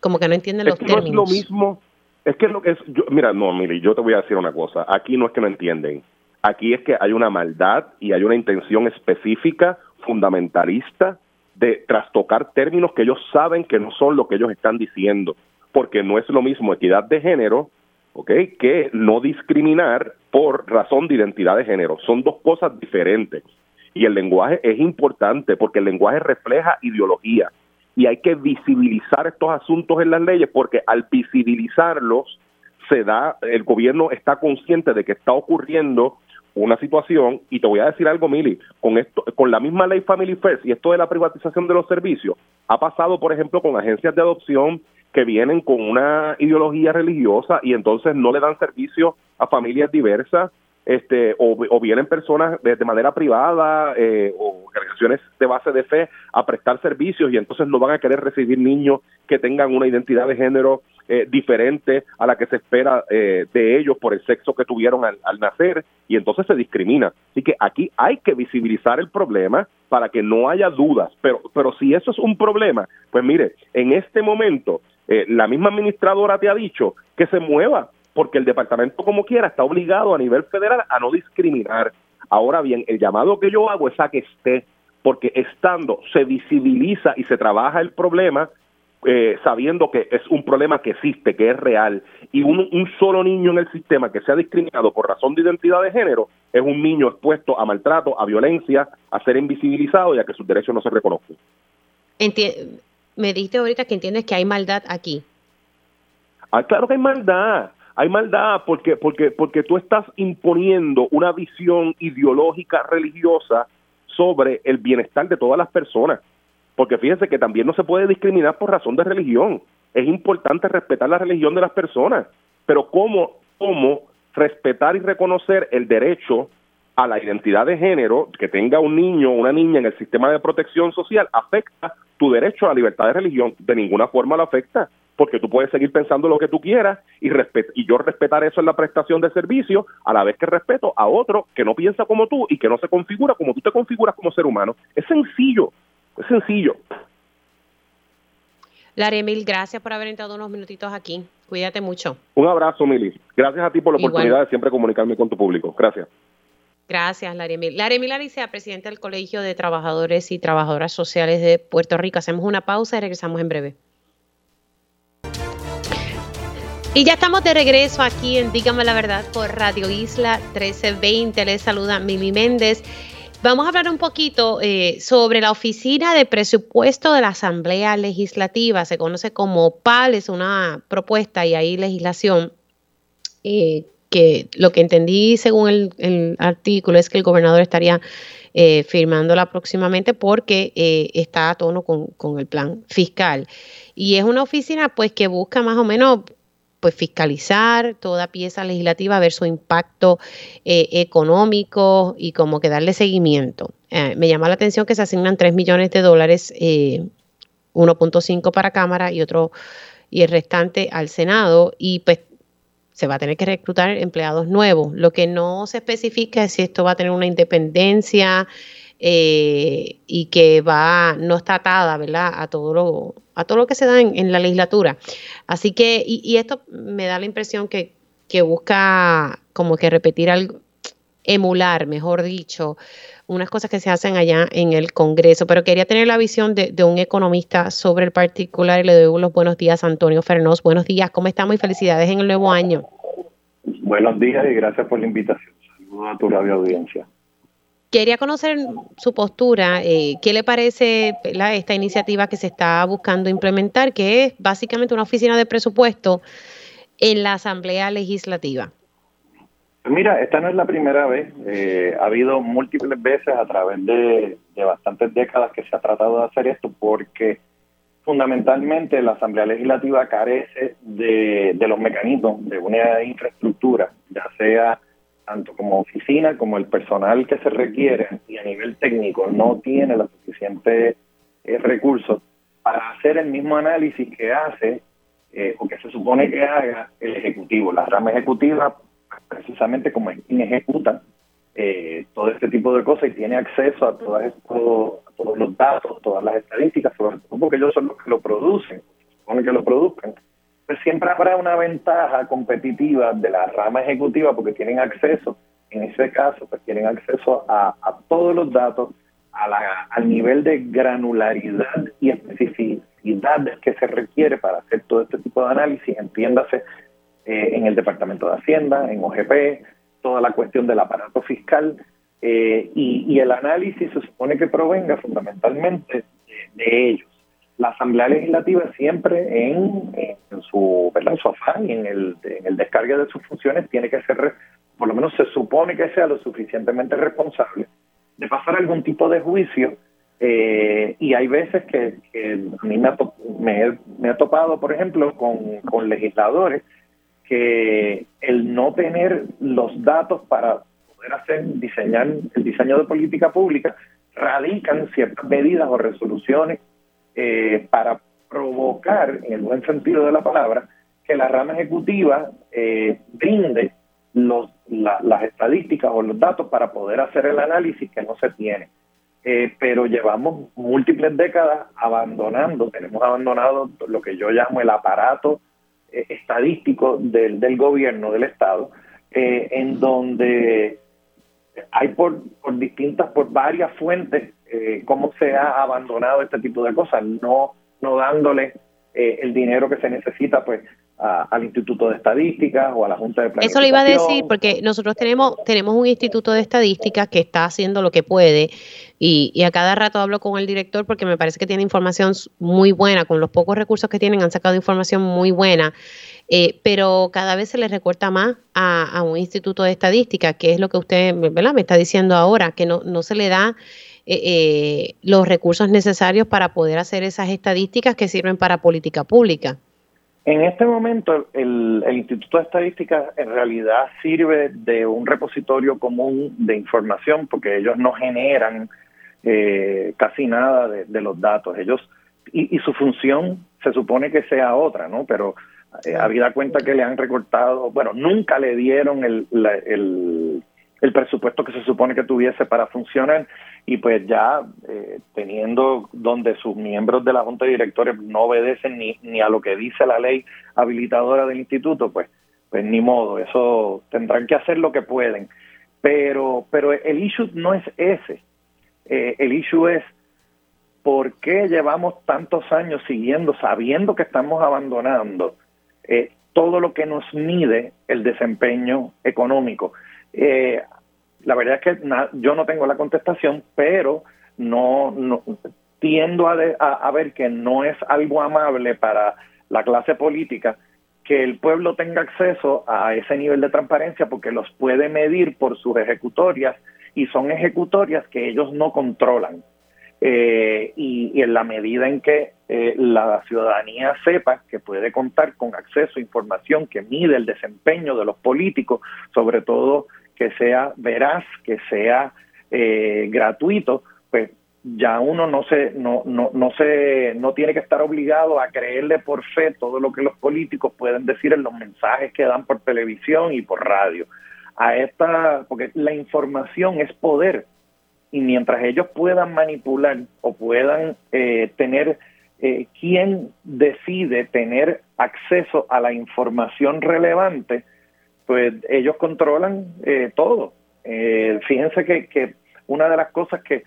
como que no entienden los es que términos. No es lo mismo, es que lo que es, yo, mira, no, mire, yo te voy a decir una cosa, aquí no es que no entienden, aquí es que hay una maldad y hay una intención específica, fundamentalista, de trastocar términos que ellos saben que no son lo que ellos están diciendo, porque no es lo mismo equidad de género, ¿ok? Que no discriminar por razón de identidad de género. Son dos cosas diferentes. Y el lenguaje es importante porque el lenguaje refleja ideología y hay que visibilizar estos asuntos en las leyes porque al visibilizarlos se da, el gobierno está consciente de que está ocurriendo una situación y te voy a decir algo, Mili, con esto, con la misma ley Family First y esto de la privatización de los servicios, ha pasado, por ejemplo, con agencias de adopción que vienen con una ideología religiosa y entonces no le dan servicio a familias diversas, este, o, vienen personas de, manera privada eh, o organizaciones de base de fe a prestar servicios y entonces no van a querer recibir niños que tengan una identidad de género eh, diferente a la que se espera eh, de ellos por el sexo que tuvieron al, nacer y entonces se discrimina. Así que aquí hay que visibilizar el problema para que no haya dudas, pero, pero si eso es un problema, pues mire, en este momento eh, la misma administradora te ha dicho que se mueva porque el departamento como quiera está obligado a nivel federal a no discriminar. Ahora bien, el llamado que yo hago es a que esté, porque estando se visibiliza y se trabaja el problema, eh, sabiendo que es un problema que existe, que es real, y un, un, solo niño en el sistema que sea discriminado por razón de identidad de género es un niño expuesto a maltrato, a violencia, a ser invisibilizado y a que sus derechos no se reconozcan. me dijiste ahorita que entiendes que hay maldad aquí. Ah, claro que hay maldad. Hay maldad porque, porque, porque tú estás imponiendo una visión ideológica religiosa sobre el bienestar de todas las personas porque fíjense que también no se puede discriminar por razón de religión. Es importante respetar la religión de las personas, pero ¿cómo, cómo respetar y reconocer el derecho a la identidad de género que tenga un niño o una niña en el sistema de protección social afecta tu derecho a la libertad de religión? De ninguna forma lo afecta, porque tú puedes seguir pensando lo que tú quieras y, y yo respetar eso en la prestación de servicio a la vez que respeto a otro que no piensa como tú y que no se configura como tú te configuras como ser humano. Es sencillo, es sencillo. Larry Emil, gracias por haber entrado unos minutitos aquí. Cuídate mucho. Un abrazo, Mili. Gracias a ti por la oportunidad de siempre comunicarme con tu público. Gracias. Gracias, Larry Emil. Larry Emil Aricea, presidente del Colegio de Trabajadores y Trabajadoras Sociales de Puerto Rico. Hacemos una pausa y regresamos en breve. Y ya estamos de regreso aquí en Dígame la Verdad por Radio Isla 1320. Les saluda Mimi Méndez. Vamos a hablar un poquito eh, sobre la Oficina de Presupuesto de la Asamblea Legislativa, se conoce como PAL, es una propuesta y hay legislación eh, que lo que entendí según el, artículo es que el gobernador estaría eh, firmándola próximamente porque está a tono con, con el plan fiscal. Y es una oficina pues que busca más o menos pues fiscalizar toda pieza legislativa, ver su impacto eh, económico y como que darle seguimiento. Eh, me llama la atención que se asignan 3 millones de dólares, 1.5 para Cámara y otro y el restante al Senado y pues se va a tener que reclutar empleados nuevos. Lo que no se especifica es si esto va a tener una independencia eh, y que va no está atada, ¿verdad? A todo lo a todo lo que se da en, la legislatura. Así que y, esto me da la impresión que, que busca como que repetir algo, emular, mejor dicho, unas cosas que se hacen allá en el Congreso, pero quería tener la visión de, un economista sobre el particular y le doy los buenos días a Antonio Fernós. Buenos días, ¿cómo estamos y felicidades en el nuevo año? Buenos días y gracias por la invitación. Saludos a tu radio audiencia. Quería conocer su postura. Eh, ¿Qué le parece esta iniciativa que se está buscando implementar, que es básicamente una oficina de presupuesto en la Asamblea Legislativa? Mira, esta no es la primera vez. Eh, ha habido múltiples veces a través de, bastantes décadas que se ha tratado de hacer esto porque fundamentalmente la Asamblea Legislativa carece de, los mecanismos de una infraestructura, ya sea tanto como oficina como el personal que se requiere y a nivel técnico no tiene los suficientes eh, recursos para hacer el mismo análisis que hace eh, o que se supone que haga el Ejecutivo. La rama ejecutiva precisamente como es quien ejecuta eh, todo este tipo de cosas y tiene acceso a, todas todos los datos, todas las estadísticas, sobre todo porque ellos son los que lo producen, supone que lo produzcan, pues siempre habrá una ventaja competitiva de la rama ejecutiva porque tienen acceso, en ese caso, pues tienen acceso a, todos los datos, a la, al nivel de granularidad y especificidad que se requiere para hacer todo este tipo de análisis, entiéndase eh, en el Departamento de Hacienda, en OGP, toda la cuestión del aparato fiscal eh, y, el análisis se supone que provenga fundamentalmente de, ellos. La Asamblea Legislativa siempre en, su, ¿verdad? su afán y en el, en descargue de sus funciones tiene que ser, por lo menos se supone que sea lo suficientemente responsable de pasar algún tipo de juicio eh, y hay veces que, a mí me ha, topado, por ejemplo, con, con legisladores que el no tener los datos para poder hacer diseñar el diseño de política pública radican ciertas medidas o resoluciones eh, para provocar, en el buen sentido de la palabra, que la rama ejecutiva eh, brinde los, las estadísticas o los datos para poder hacer el análisis que no se tiene. Eh, pero llevamos múltiples décadas abandonando, tenemos abandonado lo que yo llamo el aparato eh, estadístico del, del gobierno, del Estado, eh, en donde hay por, por distintas, por varias fuentes, eh, cómo se ha abandonado este tipo de cosas, no, no dándole el dinero que se necesita pues al Instituto de Estadística o a la Junta de Planificación. Eso le iba a decir porque nosotros tenemos tenemos un Instituto de Estadística que está haciendo lo que puede y, y, a cada rato hablo con el director porque me parece que tiene información muy buena, con los pocos recursos que tienen han sacado información muy buena, eh, pero cada vez se le recorta más a, un Instituto de Estadística, que es lo que usted ¿verdad? me está diciendo ahora, que no, no se le da eh, los recursos necesarios para poder hacer esas estadísticas que sirven para política pública. En este momento, el, Instituto de Estadística en realidad sirve de un repositorio común de información porque ellos no generan eh, casi nada de, los datos. Ellos y, su función se supone que sea otra, ¿no? Pero eh, habida cuenta que le han recortado, bueno, nunca le dieron el, el, el presupuesto que se supone que tuviese para funcionar y pues ya eh, teniendo donde sus miembros de la Junta de Directores no obedecen ni, ni a lo que dice la ley habilitadora del instituto, pues, pues ni modo, eso tendrán que hacer lo que pueden. Pero, pero el issue no es ese, eh, el issue es por qué llevamos tantos años siguiendo, sabiendo que estamos abandonando eh, todo lo que nos mide el desempeño económico. Eh, la verdad es que yo no tengo la contestación, pero no, no tiendo a, ver que no es algo amable para la clase política que el pueblo tenga acceso a ese nivel de transparencia porque los puede medir por sus ejecutorias y son ejecutorias que ellos no controlan. eh, y, en la medida en que eh, la ciudadanía sepa que puede contar con acceso a información que mide el desempeño de los políticos, sobre todo que sea veraz, que sea eh, gratuito, pues ya uno no se no no no se no tiene que estar obligado a creerle por fe todo lo que los políticos pueden decir en los mensajes que dan por televisión y por radio. A esta porque la información es poder y mientras ellos puedan manipular o puedan eh, tener eh, quien decide tener acceso a la información relevante pues ellos controlan eh, todo eh, fíjense que, que una de las cosas que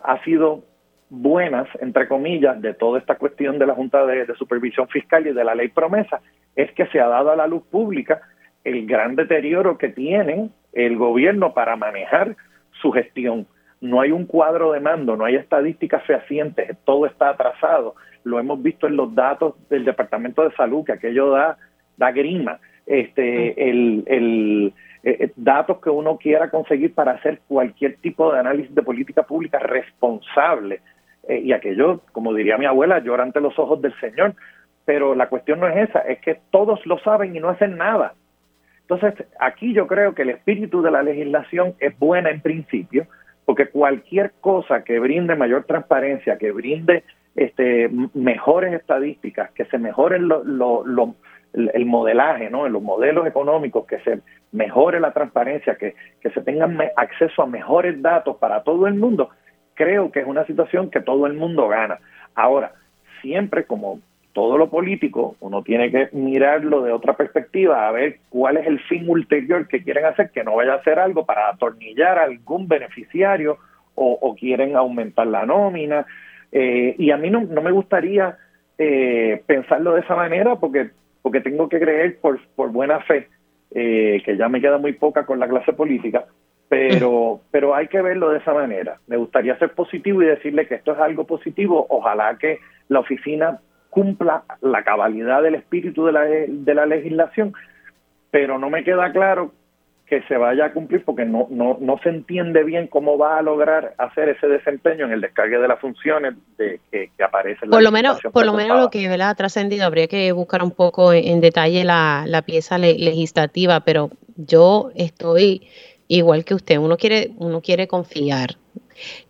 ha sido buenas, entre comillas, de toda esta cuestión de la Junta de, Supervisión Fiscal y de la ley promesa, es que se ha dado a la luz pública el gran deterioro que tiene el gobierno para manejar su gestión. No hay un cuadro de mando, no hay estadísticas fehacientes, todo está atrasado. Lo hemos visto en los datos del Departamento de Salud, que aquello da, da grima. Este, el, el, eh, eh, datos que uno quiera conseguir para hacer cualquier tipo de análisis de política pública responsable. Eh, y aquello, como diría mi abuela, llora ante los ojos del Señor. Pero la cuestión no es esa, es que todos lo saben y no hacen nada. Entonces, aquí yo creo que el espíritu de la legislación es buena en principio, porque cualquier cosa que brinde mayor transparencia, que brinde este, mejores estadísticas, que se mejoren los el modelaje, ¿no? en los modelos económicos, que se mejore la transparencia, que, que se tengan acceso a mejores datos para todo el mundo, creo que es una situación que todo el mundo gana. Ahora, siempre como todo lo político, uno tiene que mirarlo de otra perspectiva, a ver cuál es el fin ulterior que quieren hacer, que no vaya a hacer algo para atornillar a algún beneficiario o, quieren aumentar la nómina. Eh, y a mí no, no me gustaría eh, pensarlo de esa manera porque porque tengo que creer por, por buena fe, eh, que ya me queda muy poca con la clase política, pero, (laughs) pero hay que verlo de esa manera. Me gustaría ser positivo y decirle que esto es algo positivo. Ojalá que la oficina cumpla la cabalidad del espíritu de la, de la legislación, pero no me queda claro que se vaya a cumplir porque no, no, no se entiende bien cómo va a lograr hacer ese desempeño en el descargue de las funciones de que, que aparece por lo menos por lo menos lo que ha trascendido habría que buscar un poco en, detalle la, la pieza legislativa pero yo estoy igual que usted uno quiere uno quiere confiar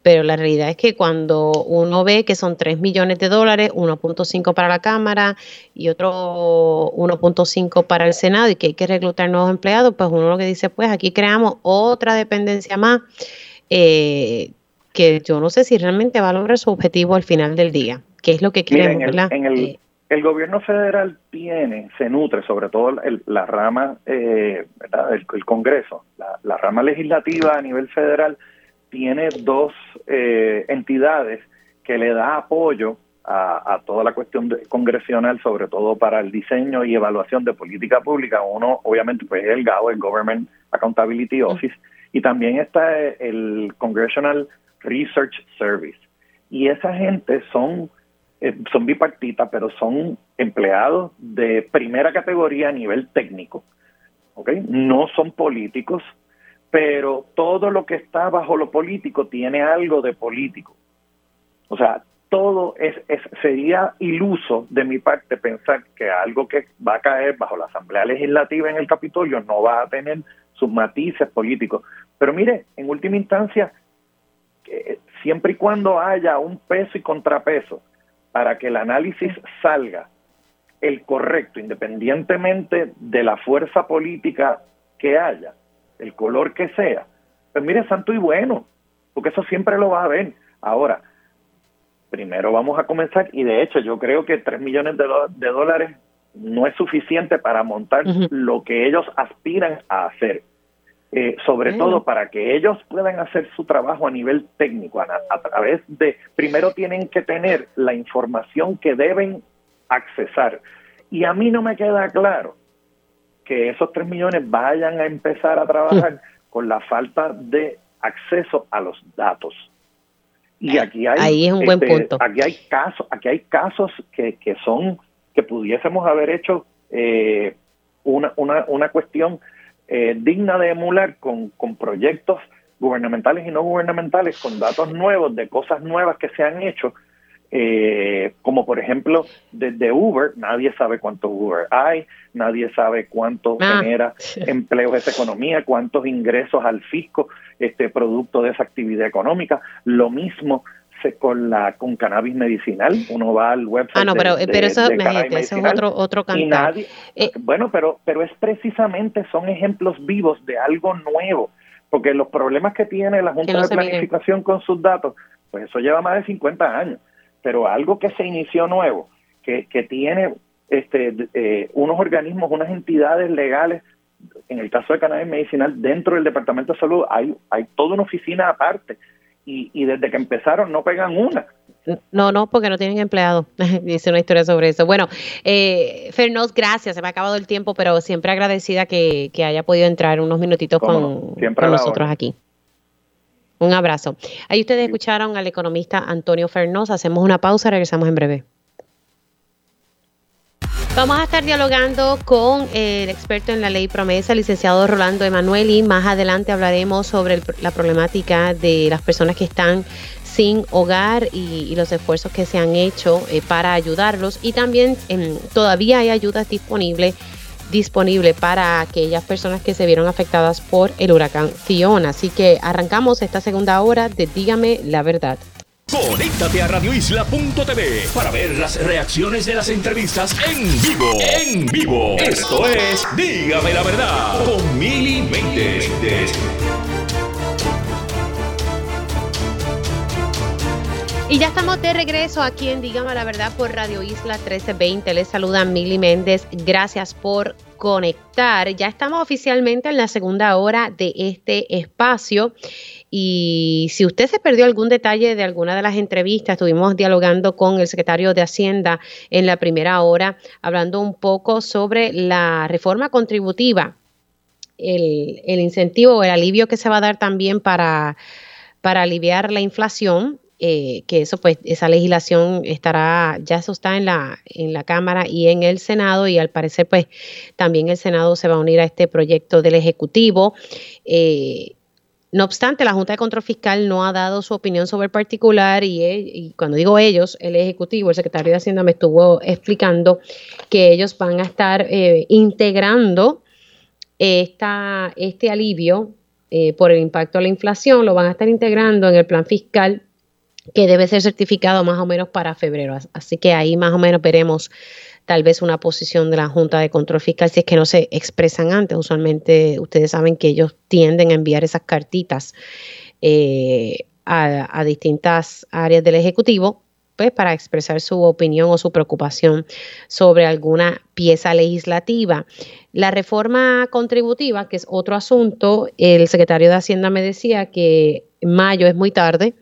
pero la realidad es que cuando uno ve que son 3 millones de dólares, 1.5 para la Cámara y otro 1.5 para el Senado y que hay que reclutar nuevos empleados, pues uno lo que dice, pues aquí creamos otra dependencia más eh, que yo no sé si realmente va a lograr su objetivo al final del día, que es lo que queremos, ¿verdad? Eh, el, gobierno federal tiene, se nutre, sobre todo la rama, eh, El, Congreso, la rama legislativa a nivel federal, tiene dos eh, entidades que le da apoyo a, toda la cuestión congresional, sobre todo para el diseño y evaluación de política pública. Uno, obviamente, pues es el GAO, el Government Accountability Office, y también está el Congressional Research Service. Y esa gente son, eh, son bipartitas, pero son empleados de primera categoría a nivel técnico. ¿okay? No son políticos, pero todo lo que está bajo lo político tiene algo de político. O sea, todo es, sería iluso de mi parte pensar que algo que va a caer bajo la Asamblea Legislativa en el Capitolio no va a tener sus matices políticos. Pero mire, en última instancia, siempre y cuando haya un peso y contrapeso para que el análisis salga el correcto, independientemente de la fuerza política que haya, el color que sea, pues mire, santo y bueno, porque eso siempre lo va a ver. Ahora, primero vamos a comenzar, y de hecho yo creo que 3 millones de, dólares no es suficiente para montar lo que ellos aspiran a hacer. Eh, sobre todo para que ellos puedan hacer su trabajo a nivel técnico, a, a, través de, primero tienen que tener la información que deben accesar. Y a mí no me queda claro que esos 3 millones vayan a empezar a trabajar con la falta de acceso a los datos. Y aquí hay, Ahí es un buen este, punto. Aquí hay casos, aquí hay casos que, que son que pudiésemos haber hecho eh, una, una, una cuestión eh, digna de emular con, con proyectos gubernamentales y no gubernamentales con datos nuevos de cosas nuevas que se han hecho, eh, como por ejemplo desde Uber, nadie sabe cuántos Uber hay, nadie sabe cuánto ah. genera empleos esa economía, cuántos ingresos al fisco este producto de esa actividad económica. Lo mismo con la con cannabis medicinal. Uno va al website ah no pero, pero eso, es otro otro eh, bueno pero pero es precisamente son ejemplos vivos de algo nuevo porque los problemas que tiene la Junta de Planificación con sus datos, pues eso lleva más de 50 años, pero algo que se inició nuevo, que, que tiene este, eh, unos organismos, unas entidades legales, en el caso de cannabis medicinal, dentro del Departamento de Salud hay, hay toda una oficina aparte y, y desde que empezaron no pegan una. No, no, porque no tienen empleado. (laughs) Dice una historia sobre eso. Bueno, eh, Fernos, gracias. Se me ha acabado el tiempo, pero siempre agradecida que, haya podido entrar unos minutitos con, nosotros aquí. Un abrazo. Ahí ustedes escucharon al economista Antonio Fernos. Hacemos una pausa, regresamos en breve. Vamos a estar dialogando con el experto en la ley promesa, el licenciado Rolando Emanueli. Más adelante hablaremos sobre la problemática de las personas que están sin hogar y, los esfuerzos que se han hecho eh, para ayudarlos y también em, todavía hay ayudas disponibles disponible para aquellas personas que se vieron afectadas por el huracán Fiona. Así que arrancamos esta segunda hora de Dígame la verdad. Conéctate a radioisla.tv para ver las reacciones de las entrevistas en vivo. En vivo. Esto es Dígame la verdad con Mili Méndez. Y ya estamos de regreso aquí en Dígame la Verdad por Radio Isla 1320. Les saluda Mili Méndez. Gracias por conectar. Ya estamos oficialmente en la segunda hora de este espacio. Y si usted se perdió algún detalle de alguna de las entrevistas, estuvimos dialogando con el secretario de Hacienda en la primera hora, hablando un poco sobre la reforma contributiva, el, incentivo, el alivio que se va a dar también para, para aliviar la inflación eh, que eso pues esa legislación estará ya eso está en la en la cámara y en el senado y al parecer pues también el senado se va a unir a este proyecto del ejecutivo. Eh, no obstante, la Junta de Control Fiscal no ha dado su opinión sobre el particular y, y, cuando digo ellos, el Ejecutivo, el secretario de Hacienda me estuvo explicando que ellos van a estar eh, integrando esta, este alivio por el impacto de la inflación, lo van a estar integrando en el plan fiscal que debe ser certificado más o menos para febrero. Así que ahí más o menos veremos tal vez una posición de la Junta de Control Fiscal si es que no se expresan antes. Usualmente ustedes saben que ellos tienden a enviar esas cartitas eh, a, distintas áreas del Ejecutivo pues para expresar su opinión o su preocupación sobre alguna pieza legislativa. La reforma contributiva, que es otro asunto, el secretario de Hacienda me decía que mayo es muy tarde,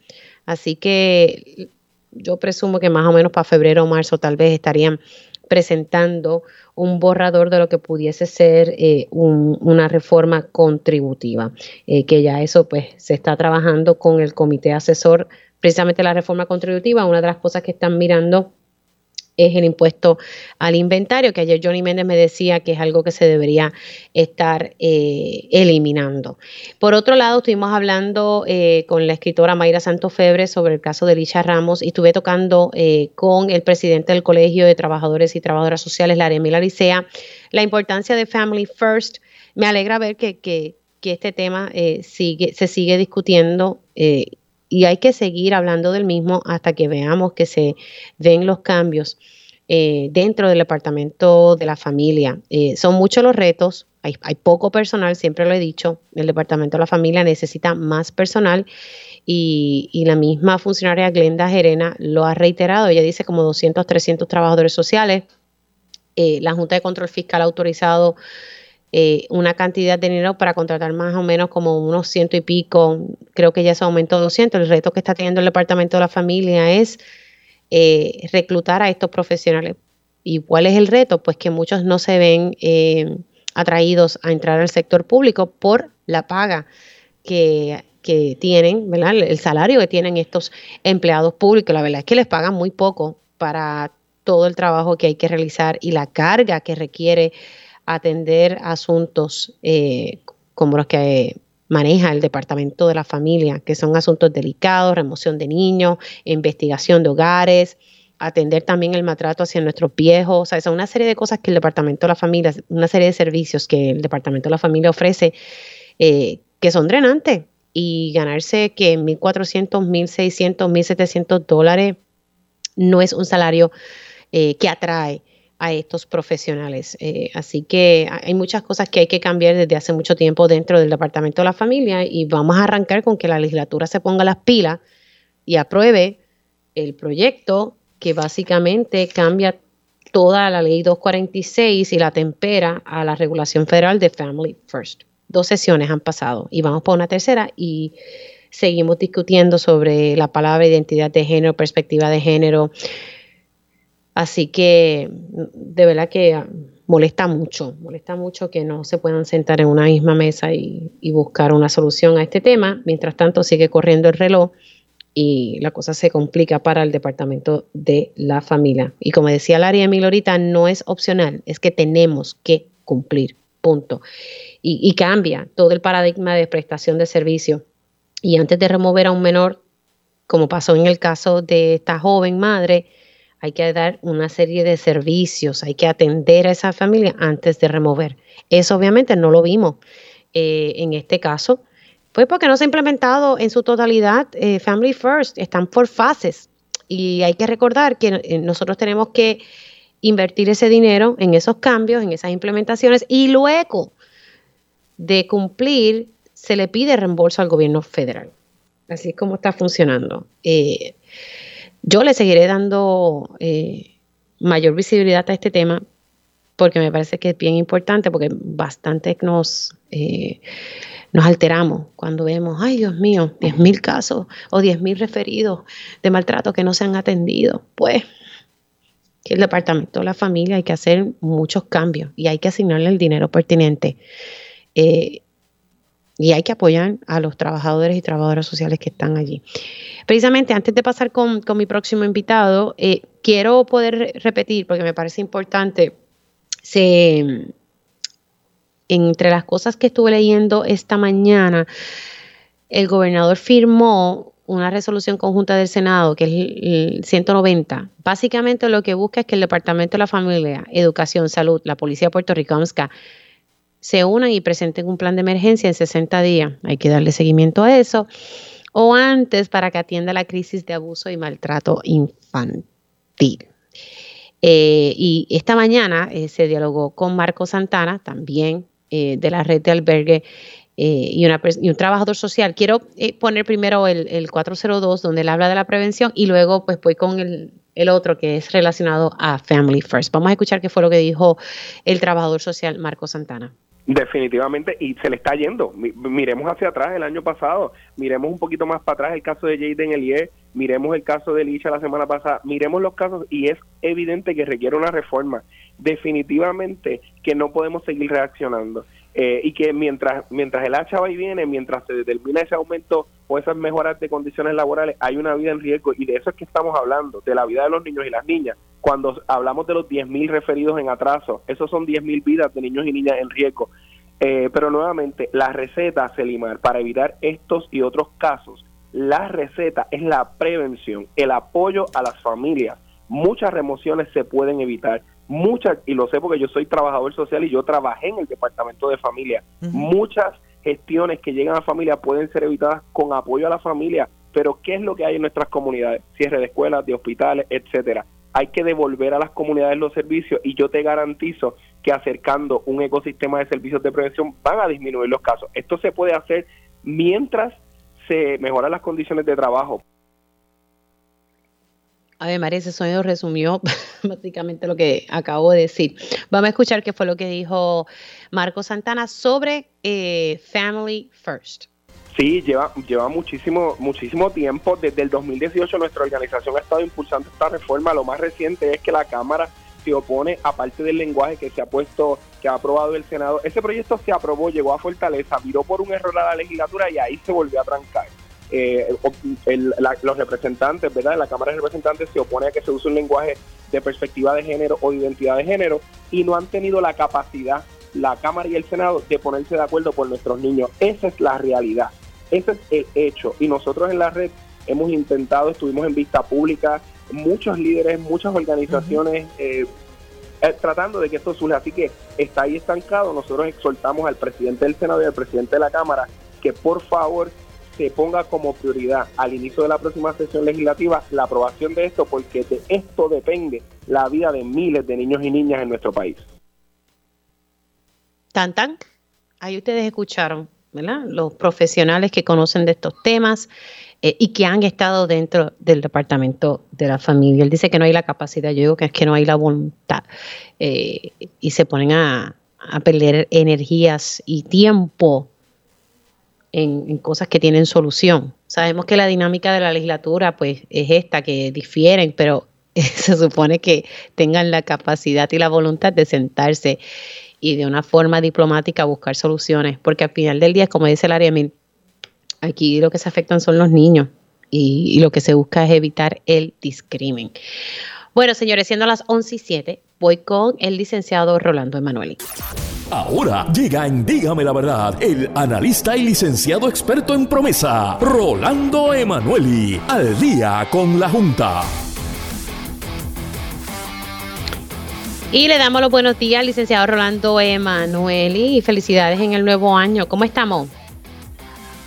Así que yo presumo que más o menos para febrero o marzo tal vez estarían presentando un borrador de lo que pudiese ser eh, una reforma contributiva, eh, que ya eso pues se está trabajando con el comité asesor, precisamente la reforma contributiva, una de las cosas que están mirando es el impuesto al inventario, que ayer Johnny Méndez me decía que es algo que se debería estar eh, eliminando. Por otro lado, estuvimos hablando eh, con la escritora Mayra Santofebre sobre el caso de Licha Ramos y estuve tocando eh, con el presidente del Colegio de Trabajadores y Trabajadoras Sociales, la Licea, la importancia de Family First. Me alegra ver que, que, que este tema sigue, se sigue discutiendo y hay que seguir hablando del mismo hasta que veamos que se den los cambios eh, dentro del departamento de la familia. Eh, son muchos los retos, hay, poco personal, siempre lo he dicho, el departamento de la familia necesita más personal y, la misma funcionaria Glenda Gerena lo ha reiterado, ella dice como 200, 300 trabajadores sociales. Eh, la Junta de Control Fiscal ha autorizado eh, una cantidad de dinero para contratar más o menos como unos ciento y pico, creo que ya se aumentó a 200. El reto que está teniendo el Departamento de la Familia es eh, reclutar a estos profesionales. ¿Y cuál es el reto? Pues que muchos no se ven eh, atraídos a entrar al sector público por la paga que, que tienen, ¿verdad? El salario que tienen estos empleados públicos. La verdad es que les pagan muy poco para todo el trabajo que hay que realizar y la carga que requiere atender asuntos eh, como los que maneja el Departamento de la Familia, que son asuntos delicados, remoción de niños, investigación de hogares, atender también el maltrato hacia nuestros viejos, o sea, son una serie de cosas que el Departamento de la Familia, una serie de servicios que el Departamento de la Familia ofrece eh, que son drenantes y ganarse que 1.400, 1.600, 1.700 dólares no es un salario eh, que atrae a estos profesionales. Eh, así que hay muchas cosas que hay que cambiar desde hace mucho tiempo dentro del Departamento de la Familia y vamos a arrancar con que la legislatura se ponga las pilas y apruebe el proyecto que básicamente cambia toda la ley 246 y la tempera a la regulación federal de Family First. Dos sesiones han pasado y vamos por una tercera y seguimos discutiendo sobre la palabra identidad de género, perspectiva de género, Así que de verdad que molesta mucho, molesta mucho que no se puedan sentar en una misma mesa y, buscar una solución a este tema. Mientras tanto, sigue corriendo el reloj y la cosa se complica para el departamento de la familia. Y como decía Laria Emil ahorita, no es opcional, es que tenemos que cumplir, punto. Y, y cambia todo el paradigma de prestación de servicio. Y antes de remover a un menor, como pasó en el caso de esta joven madre, hay que dar una serie de servicios, hay que atender a esa familia antes de remover. Eso obviamente no lo vimos eh, en este caso, pues porque no se ha implementado en su totalidad eh, Family First, están por fases y hay que recordar que eh, nosotros tenemos que invertir ese dinero en esos cambios, en esas implementaciones y luego de cumplir se le pide reembolso al gobierno federal. Así es como está funcionando. Yo le seguiré dando eh, mayor visibilidad a este tema porque me parece que es bien importante, porque bastante nos, eh, nos alteramos cuando vemos, ay Dios mío, 10.000 casos o 10.000 referidos de maltrato que no se han atendido. Pues el Departamento de la Familia hay que hacer muchos cambios y hay que asignarle el dinero pertinente. Eh, y hay que apoyar a los trabajadores y trabajadoras sociales que están allí. Precisamente antes de pasar con, mi próximo invitado, eh, quiero poder repetir, porque me parece importante, se, entre las cosas que estuve leyendo esta mañana, el gobernador firmó una resolución conjunta del Senado, que es el 190. Básicamente lo que busca es que el Departamento de la Familia, Educación, Salud, la Policía puertorriqueña, se unan y presenten un plan de emergencia en 60 días. Hay que darle seguimiento a eso. O antes para que atienda la crisis de abuso y maltrato infantil. Eh, y esta mañana eh, se dialogó con Marco Santana, también eh, de la red de albergue y, un trabajador social. Quiero poner primero el, 402, donde él habla de la prevención, y luego pues voy con el, el otro que es relacionado a Family First. Vamos a escuchar qué fue lo que dijo el trabajador social Marco Santana. Definitivamente, y se le está yendo. Miremos hacia atrás el año pasado, miremos un poquito más para atrás el caso de Jaden Elie, miremos el caso de Licha la semana pasada, miremos los casos y es evidente que requiere una reforma. Definitivamente que no podemos seguir reaccionando. Eh, y que mientras mientras el hacha va y viene, mientras se determina ese aumento o esas mejoras de condiciones laborales, hay una vida en riesgo y de eso es que estamos hablando, de la vida de los niños y las niñas. Cuando hablamos de los 10.000 referidos en atraso, esos son 10.000 vidas de niños y niñas en riesgo. Eh, pero nuevamente, la receta, Selimar, para evitar estos y otros casos, la receta es la prevención, el apoyo a las familias. Muchas remociones se pueden evitar muchas, y lo sé porque yo soy trabajador social y yo trabajé en el departamento de familia, muchas gestiones que llegan a familia pueden ser evitadas con apoyo a la familia, pero ¿qué es lo que hay en nuestras comunidades? Cierre de escuelas, de hospitales, etcétera. Hay que devolver a las comunidades los servicios y yo te garantizo que acercando un ecosistema de servicios de prevención van a disminuir los casos. Esto se puede hacer mientras se mejoran las condiciones de trabajo. A ver, María, ese sonido resumió (laughs) básicamente lo que acabo de decir. Vamos a escuchar qué fue lo que dijo Marco Santana sobre eh, Family First. Sí, lleva, lleva muchísimo, muchísimo tiempo. Desde el 2018 nuestra organización ha estado impulsando esta reforma. Lo más reciente es que la Cámara se opone, aparte del lenguaje que se ha puesto, que ha aprobado el Senado. Ese proyecto se aprobó, llegó a Fortaleza, viró por un error a la legislatura y ahí se volvió a trancar eh, los representantes, ¿verdad? La Cámara de Representantes se opone a que se use un lenguaje de perspectiva de género o identidad de género y no han tenido la capacidad la Cámara y el Senado de ponerse de acuerdo por nuestros niños. Esa es la realidad, ese es el hecho. Y nosotros en la red hemos intentado, estuvimos en vista pública, muchos líderes, muchas organizaciones eh, eh, tratando de que esto surja. Así que está ahí estancado. Nosotros exhortamos al presidente del Senado y al presidente de la Cámara que por favor se ponga como prioridad al inicio de la próxima sesión legislativa la aprobación de esto, porque de esto depende la vida de miles de niños y niñas en nuestro país. Tan tan, ahí ustedes escucharon, ¿verdad? Los profesionales que conocen de estos temas eh, y que han estado dentro del departamento de la familia. Él dice que no hay la capacidad, yo digo que es que no hay la voluntad eh, y se ponen a, a perder energías y tiempo en, cosas que tienen solución. Sabemos que la dinámica de la legislatura pues es esta, que difieren, pero (laughs) se supone que tengan la capacidad y la voluntad de sentarse y de una forma diplomática buscar soluciones, porque al final del día, como dice el aquí lo que se afectan son los niños y, lo que se busca es evitar el discrimen. Bueno, señores, siendo las 11 y 7, voy con el licenciado Rolando Emanueli. Ahora llega en Dígame la Verdad el analista y licenciado experto en promesa, Rolando Emanueli, al día con la Junta. Y le damos los buenos días licenciado Rolando Emanueli y felicidades en el nuevo año. ¿Cómo estamos?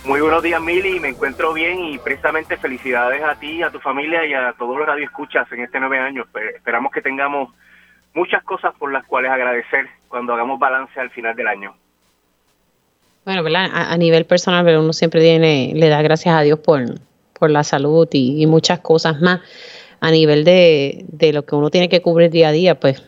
Muy buenos días, Mili. Me encuentro bien y precisamente felicidades a ti, a tu familia y a todos los radioescuchas en este nueve año. Esperamos que tengamos muchas cosas por las cuales agradecer cuando hagamos balance al final del año. Bueno. A, nivel personal, pero uno siempre tiene, le da gracias a Dios por, por la salud y, muchas cosas más. A nivel de, de, lo que uno tiene que cubrir día a día, pues,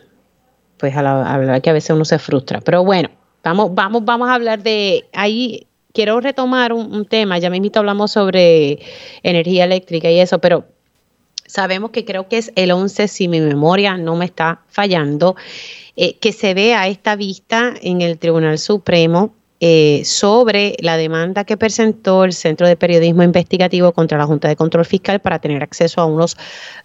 pues a la, verdad que a veces uno se frustra. Pero bueno, vamos, vamos, vamos a hablar de ahí. Quiero retomar un, un tema, ya mismo hablamos sobre energía eléctrica y eso, pero sabemos que creo que es el 11, si mi memoria no me está fallando, eh, que se vea esta vista en el Tribunal Supremo eh, sobre la demanda que presentó el Centro de Periodismo Investigativo contra la Junta de Control Fiscal para tener acceso a unos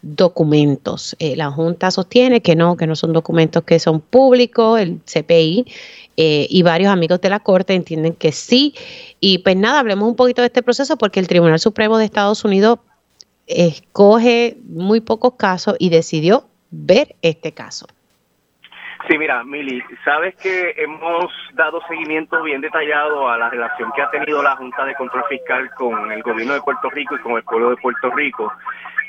documentos. Eh, la Junta sostiene que no, que no son documentos que son públicos, el CPI y varios amigos de la Corte entienden que sí. Y pues nada, hablemos un poquito de este proceso porque el Tribunal Supremo de Estados Unidos escoge muy pocos casos y decidió ver este caso. Sí, mira, Mili, sabes que hemos dado seguimiento bien detallado a la relación que ha tenido la Junta de Control Fiscal con el gobierno de Puerto Rico y con el pueblo de Puerto Rico.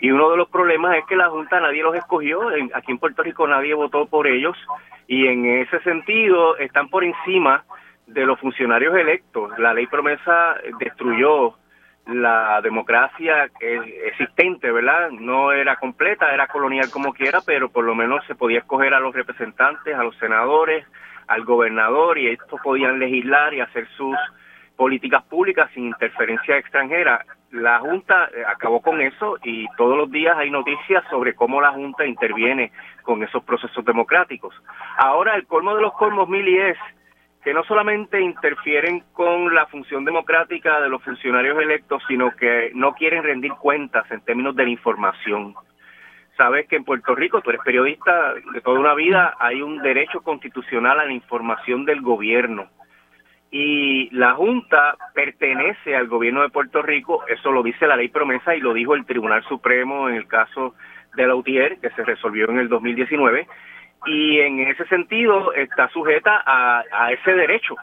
Y uno de los problemas es que la Junta nadie los escogió, aquí en Puerto Rico nadie votó por ellos y en ese sentido están por encima de los funcionarios electos. La ley promesa destruyó la democracia existente, ¿verdad? No era completa, era colonial como quiera, pero por lo menos se podía escoger a los representantes, a los senadores, al gobernador y estos podían legislar y hacer sus políticas públicas sin interferencia extranjera. La Junta eh, acabó con eso y todos los días hay noticias sobre cómo la Junta interviene con esos procesos democráticos. Ahora el colmo de los colmos, Mili, es que no solamente interfieren con la función democrática de los funcionarios electos, sino que no quieren rendir cuentas en términos de la información. Sabes que en Puerto Rico, tú eres periodista de toda una vida, hay un derecho constitucional a la información del gobierno. Y la Junta pertenece al gobierno de Puerto Rico, eso lo dice la ley promesa y lo dijo el Tribunal Supremo en el caso de la UTIER, que se resolvió en el 2019 y en ese sentido está sujeta a, ese derecho.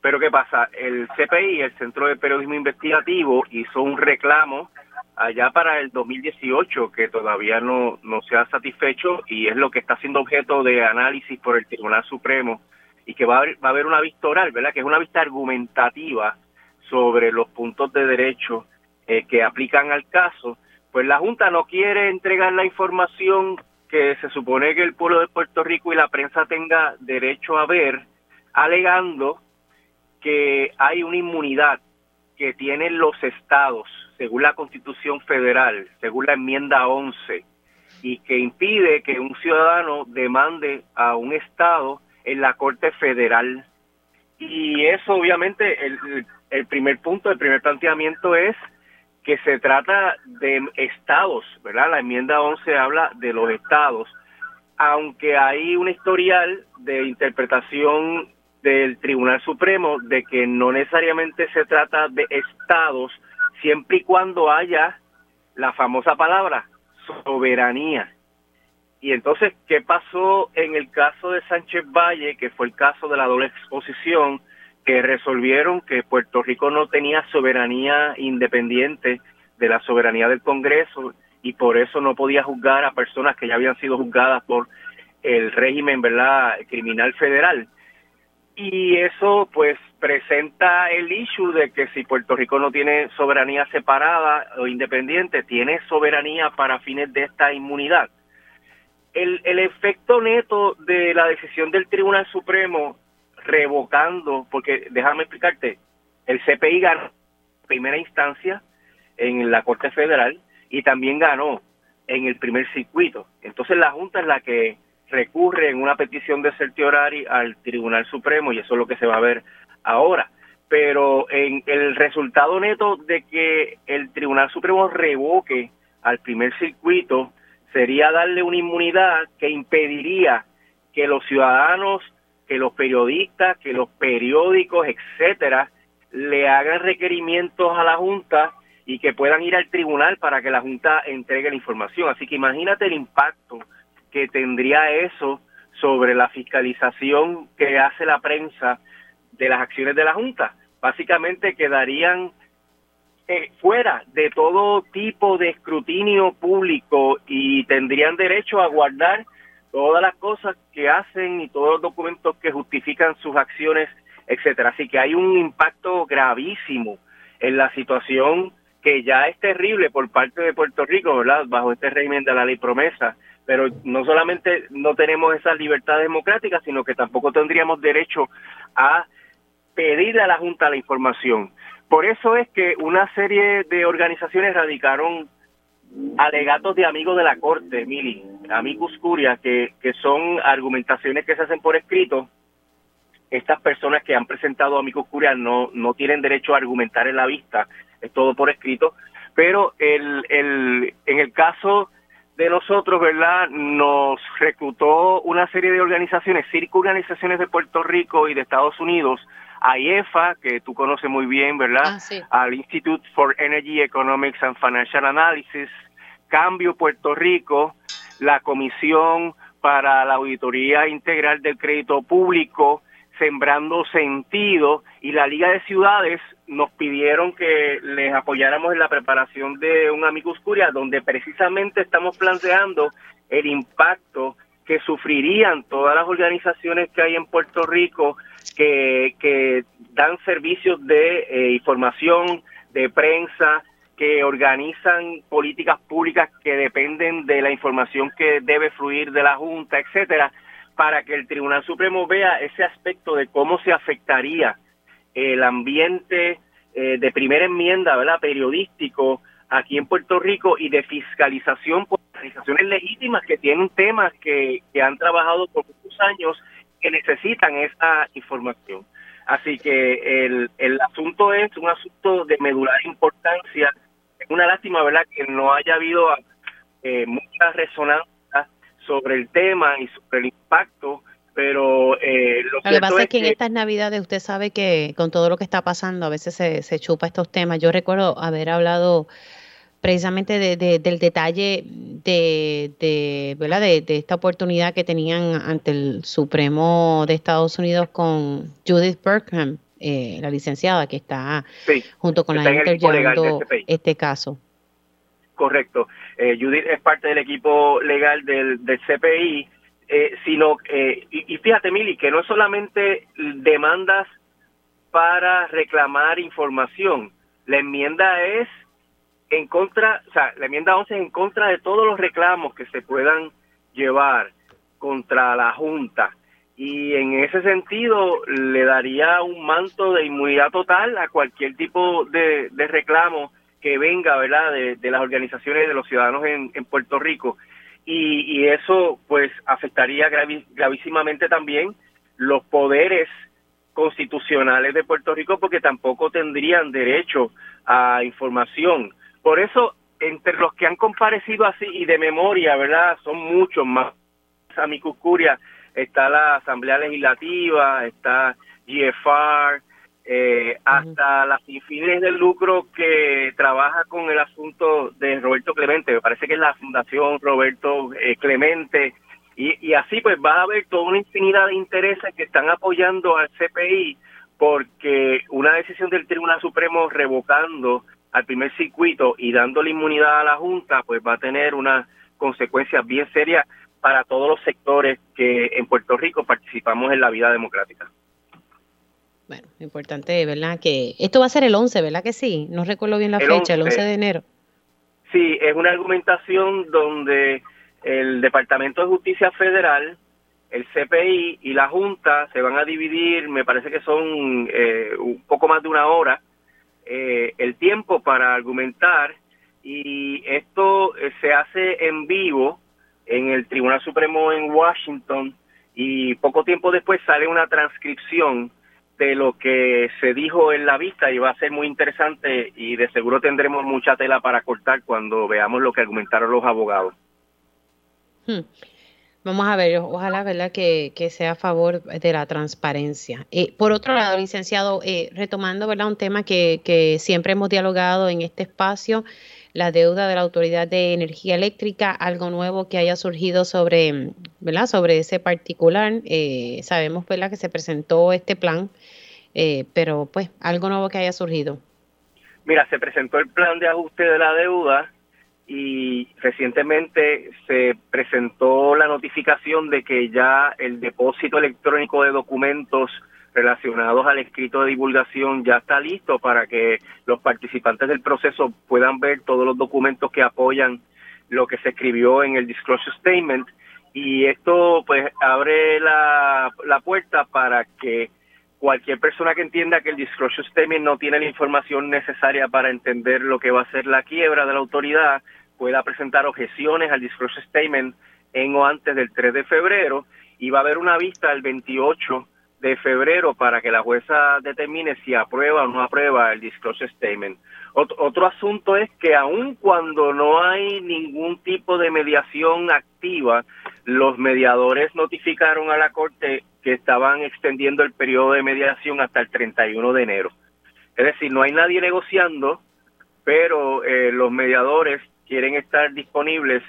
Pero ¿qué pasa? El CPI, el Centro de Periodismo Investigativo, hizo un reclamo allá para el 2018 que todavía no, no se ha satisfecho y es lo que está siendo objeto de análisis por el Tribunal Supremo y que va a haber, va a haber una vista oral, ¿verdad? Que es una vista argumentativa sobre los puntos de derecho eh, que aplican al caso. Pues la Junta no quiere entregar la información que se supone que el pueblo de Puerto Rico y la prensa tenga derecho a ver, alegando que hay una inmunidad que tienen los estados, según la Constitución Federal, según la enmienda 11, y que impide que un ciudadano demande a un estado en la Corte Federal. Y eso obviamente, el, el primer punto, el primer planteamiento es que se trata de estados, ¿verdad? La enmienda 11 habla de los estados, aunque hay un historial de interpretación del Tribunal Supremo de que no necesariamente se trata de estados siempre y cuando haya la famosa palabra soberanía. Y entonces, ¿qué pasó en el caso de Sánchez Valle, que fue el caso de la doble exposición, que resolvieron que Puerto Rico no tenía soberanía independiente de la soberanía del Congreso y por eso no podía juzgar a personas que ya habían sido juzgadas por el régimen verdad criminal federal y eso pues presenta el issue de que si Puerto Rico no tiene soberanía separada o independiente, tiene soberanía para fines de esta inmunidad. El, el efecto neto de la decisión del Tribunal Supremo revocando, porque déjame explicarte, el CPI ganó primera instancia en la Corte Federal y también ganó en el primer circuito. Entonces la Junta es la que recurre en una petición de certiorari al Tribunal Supremo y eso es lo que se va a ver ahora. Pero en el resultado neto de que el Tribunal Supremo revoque al primer circuito sería darle una inmunidad que impediría que los ciudadanos, que los periodistas, que los periódicos, etcétera, le hagan requerimientos a la Junta y que puedan ir al tribunal para que la Junta entregue la información. Así que imagínate el impacto que tendría eso sobre la fiscalización que hace la prensa de las acciones de la Junta. Básicamente quedarían eh, fuera de todo tipo de escrutinio público y tendrían derecho a guardar todas las cosas que hacen y que sus acciones, etcétera. Así que hay un impacto gravísimo en la situación que ya es terrible por parte de Puerto Rico, ¿verdad? Bajo este régimen de la ley promesa pero no solamente no tenemos esa libertad democrática, sino que tampoco tendríamos derecho a pedir a la Junta la información. Por eso es que una serie de organizaciones radicaron alegatos de amigos de la Corte, Mili, amigos curia, que son argumentaciones que se hacen por escrito. Estas personas que han presentado amigos curia no, no tienen derecho a argumentar en la vista, es todo por escrito. Pero el, el, en el caso de nosotros, ¿verdad? Nos reclutó una serie de organizaciones, cinco organizaciones de Puerto Rico y de Estados Unidos, a IEFA, que tú conoces muy bien, ¿verdad? Ah, Al Institute for Energy Economics and Financial Analysis, Cambio Puerto Rico, la Comisión para la Auditoría Integral del Crédito Público, Sembrando Sentido y la Liga de Ciudades nos pidieron que les apoyáramos en la preparación de un Amicus Curia, donde precisamente estamos planteando el impacto que sufrirían todas las organizaciones que hay en Puerto Rico que, dan servicios de eh, información, de prensa, que organizan políticas públicas que dependen de la información que debe fluir de la Junta, etcétera, para que el Tribunal Supremo vea ese aspecto de cómo se afectaría el ambiente eh, de primera enmienda, ¿verdad? Periodístico aquí en Puerto Rico y de fiscalización por organizaciones legítimas que tienen temas que, que han trabajado por muchos años que necesitan esa información. Así que el, el asunto es un asunto de medular importancia. Es una lástima, ¿verdad?, que no haya habido eh, mucha resonancia sobre el tema y sobre el impacto pero eh, lo, que pasa es que, en estas navidades usted sabe que con todo lo que está pasando a veces se, se chupa estos temas. Yo recuerdo haber hablado precisamente de, del detalle de, de, ¿verdad? De, esta oportunidad que tenían ante el Supremo de Estados Unidos con Judith Burkham, eh, la licenciada que está junto con la Inter llevando este, este caso. Correcto. Eh, Judith es parte del equipo legal del, del CPI eh, sino, eh, y, fíjate, Mili, que no es solamente demandas para reclamar información, la enmienda es en contra, o sea, la enmienda 11 es en contra de todos los reclamos que se puedan llevar contra la Junta. Y en ese sentido le daría un manto de inmunidad total a cualquier tipo de, reclamo que venga, ¿verdad?, de, las organizaciones de los ciudadanos en, Puerto Rico y, eso pues afectaría gravísimamente también los poderes constitucionales de Puerto Rico porque tampoco tendrían derecho a información. Por eso, entre los que han comparecido así y de memoria, ¿verdad? Son muchos más. A mi cucuria está la Asamblea Legislativa, está GFR, eh, hasta las infines del lucro que trabaja con el asunto de Roberto Clemente, me parece que es la Fundación Roberto eh, Clemente, y, y así pues va a haber toda una infinidad de intereses que están apoyando al CPI porque una decisión del Tribunal Supremo revocando al primer circuito y dándole inmunidad a la Junta, pues va a tener unas consecuencias bien serias para todos los sectores que en Puerto Rico participamos en la vida democrática. Bueno, importante, ¿verdad? Que esto va a ser el 11, ¿verdad que sí? No recuerdo bien la fecha, el 11 de enero. Sí, es una argumentación donde el Departamento de Justicia Federal, el CPI y la Junta se van a dividir, me parece que son eh, un poco más de una hora, eh, el tiempo para argumentar y esto eh, se hace en vivo en el Tribunal Supremo en Washington y poco tiempo después sale una transcripción de lo que se dijo en la vista y va a ser muy interesante y de seguro tendremos mucha tela para cortar cuando veamos lo que argumentaron los abogados. Hmm. Vamos a ver, ojalá, ¿verdad?, que, sea a favor de la transparencia. Eh, por otro lado, licenciado, eh, retomando, ¿verdad?, un tema que, que siempre hemos dialogado en este espacio, la deuda de la Autoridad de Energía Eléctrica, algo nuevo que haya surgido sobre, ¿verdad? sobre ese particular. Eh, sabemos ¿verdad? que se presentó este plan, eh, pero pues algo nuevo que haya surgido. Mira, se presentó el plan de ajuste de la deuda y recientemente se presentó la notificación de que ya el depósito electrónico de documentos relacionados al escrito de divulgación ya está listo para que los participantes del proceso puedan ver todos los documentos que apoyan lo que se escribió en el disclosure statement. Y esto pues abre la, la puerta para que cualquier persona que entienda que el disclosure statement no tiene la información necesaria para entender lo que va a ser la quiebra de la autoridad pueda presentar objeciones al disclosure statement en o antes del 3 de febrero. Y va a haber una vista el 28 de febrero para que la jueza determine si aprueba o no aprueba el disclosure statement. Otro, asunto es que aun cuando no hay ningún tipo de mediación activa, los mediadores notificaron a la Corte que estaban extendiendo el periodo de mediación hasta el 31 de enero. Es decir, no hay nadie negociando, pero eh, los mediadores quieren estar disponibles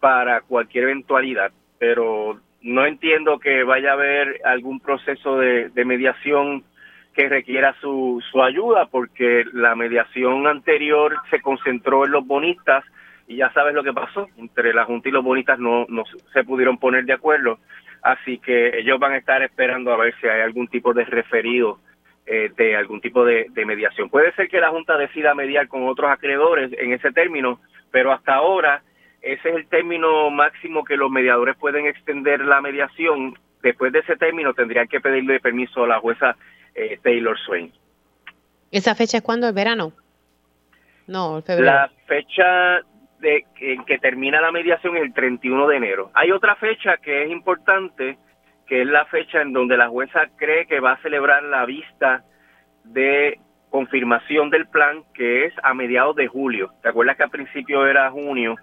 para cualquier eventualidad. Pero no entiendo que vaya a haber algún proceso de, mediación que requiera su, su ayuda, porque la mediación anterior se concentró en los bonistas y ya sabes lo que pasó, entre la Junta y los bonistas no, no se pudieron poner de acuerdo, así que ellos van a estar esperando a ver si hay algún tipo de referido eh, de algún tipo de, de mediación. Puede ser que la Junta decida mediar con otros acreedores en ese término, pero hasta ahora ese es el término máximo que los mediadores pueden extender la mediación. Después de ese término tendrían que pedirle permiso a la jueza eh, Taylor Swain. ¿Esa fecha es cuándo? ¿El verano? No, el febrero. La fecha de en que termina la mediación es el 31 de enero. Hay otra fecha que es importante, que es la fecha en donde la jueza cree que va a celebrar la vista de confirmación del plan, que es a mediados de julio. ¿Te acuerdas que al principio era junio?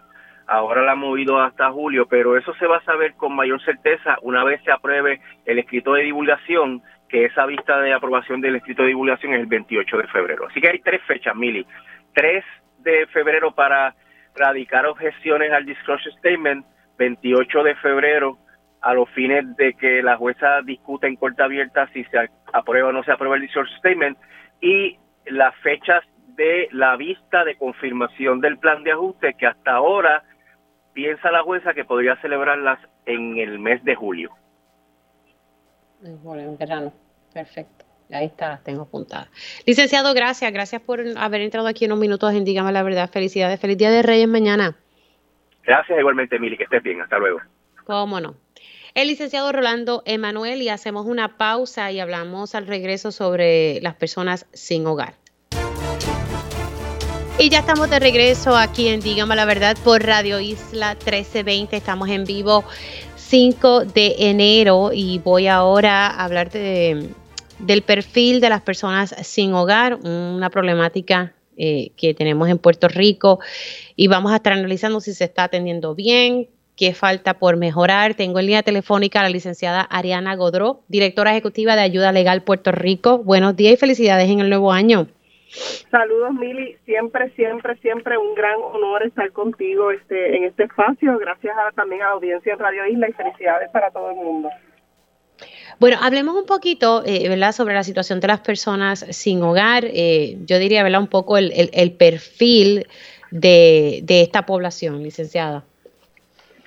Ahora la ha movido hasta julio, pero eso se va a saber con mayor certeza una vez se apruebe el escrito de divulgación, que esa vista de aprobación del escrito de divulgación es el 28 de febrero. Así que hay tres fechas, Mili. 3 de febrero para radicar objeciones al disclosure statement, 28 de febrero a los fines de que la jueza discuta en corte abierta si se aprueba o no se aprueba el disclosure statement y las fechas de la vista de confirmación del plan de ajuste que hasta ahora piensa la jueza que podría celebrarlas en el mes de julio. En verano. Perfecto. Ahí está, tengo apuntada. Licenciado, gracias. Gracias por haber entrado aquí unos minutos en Dígame la Verdad. Felicidades. Feliz Día de Reyes mañana. Gracias igualmente, Mili. Que estés bien. Hasta luego. Cómo no. El licenciado Rolando Emanuel y hacemos una pausa y hablamos al regreso sobre las personas sin hogar. Y ya estamos de regreso aquí en Dígame la Verdad por Radio Isla 1320. Estamos en vivo 5 de enero y voy ahora a hablar del perfil de las personas sin hogar, una problemática eh, que tenemos en Puerto Rico y vamos a estar analizando si se está atendiendo bien, qué falta por mejorar. Tengo en línea telefónica a la licenciada Ariana Godró, directora ejecutiva de Ayuda Legal Puerto Rico. Buenos días y felicidades en el nuevo año. Saludos, Mili. Siempre, siempre, siempre un gran honor estar contigo este, en este espacio. Gracias también a la audiencia en Radio Isla y felicidades para todo el mundo. Bueno, hablemos un poquito, eh, ¿verdad?, sobre la situación de las personas sin hogar. Eh, yo diría, ¿verdad?, un poco el, el, perfil de, de, esta población, licenciada.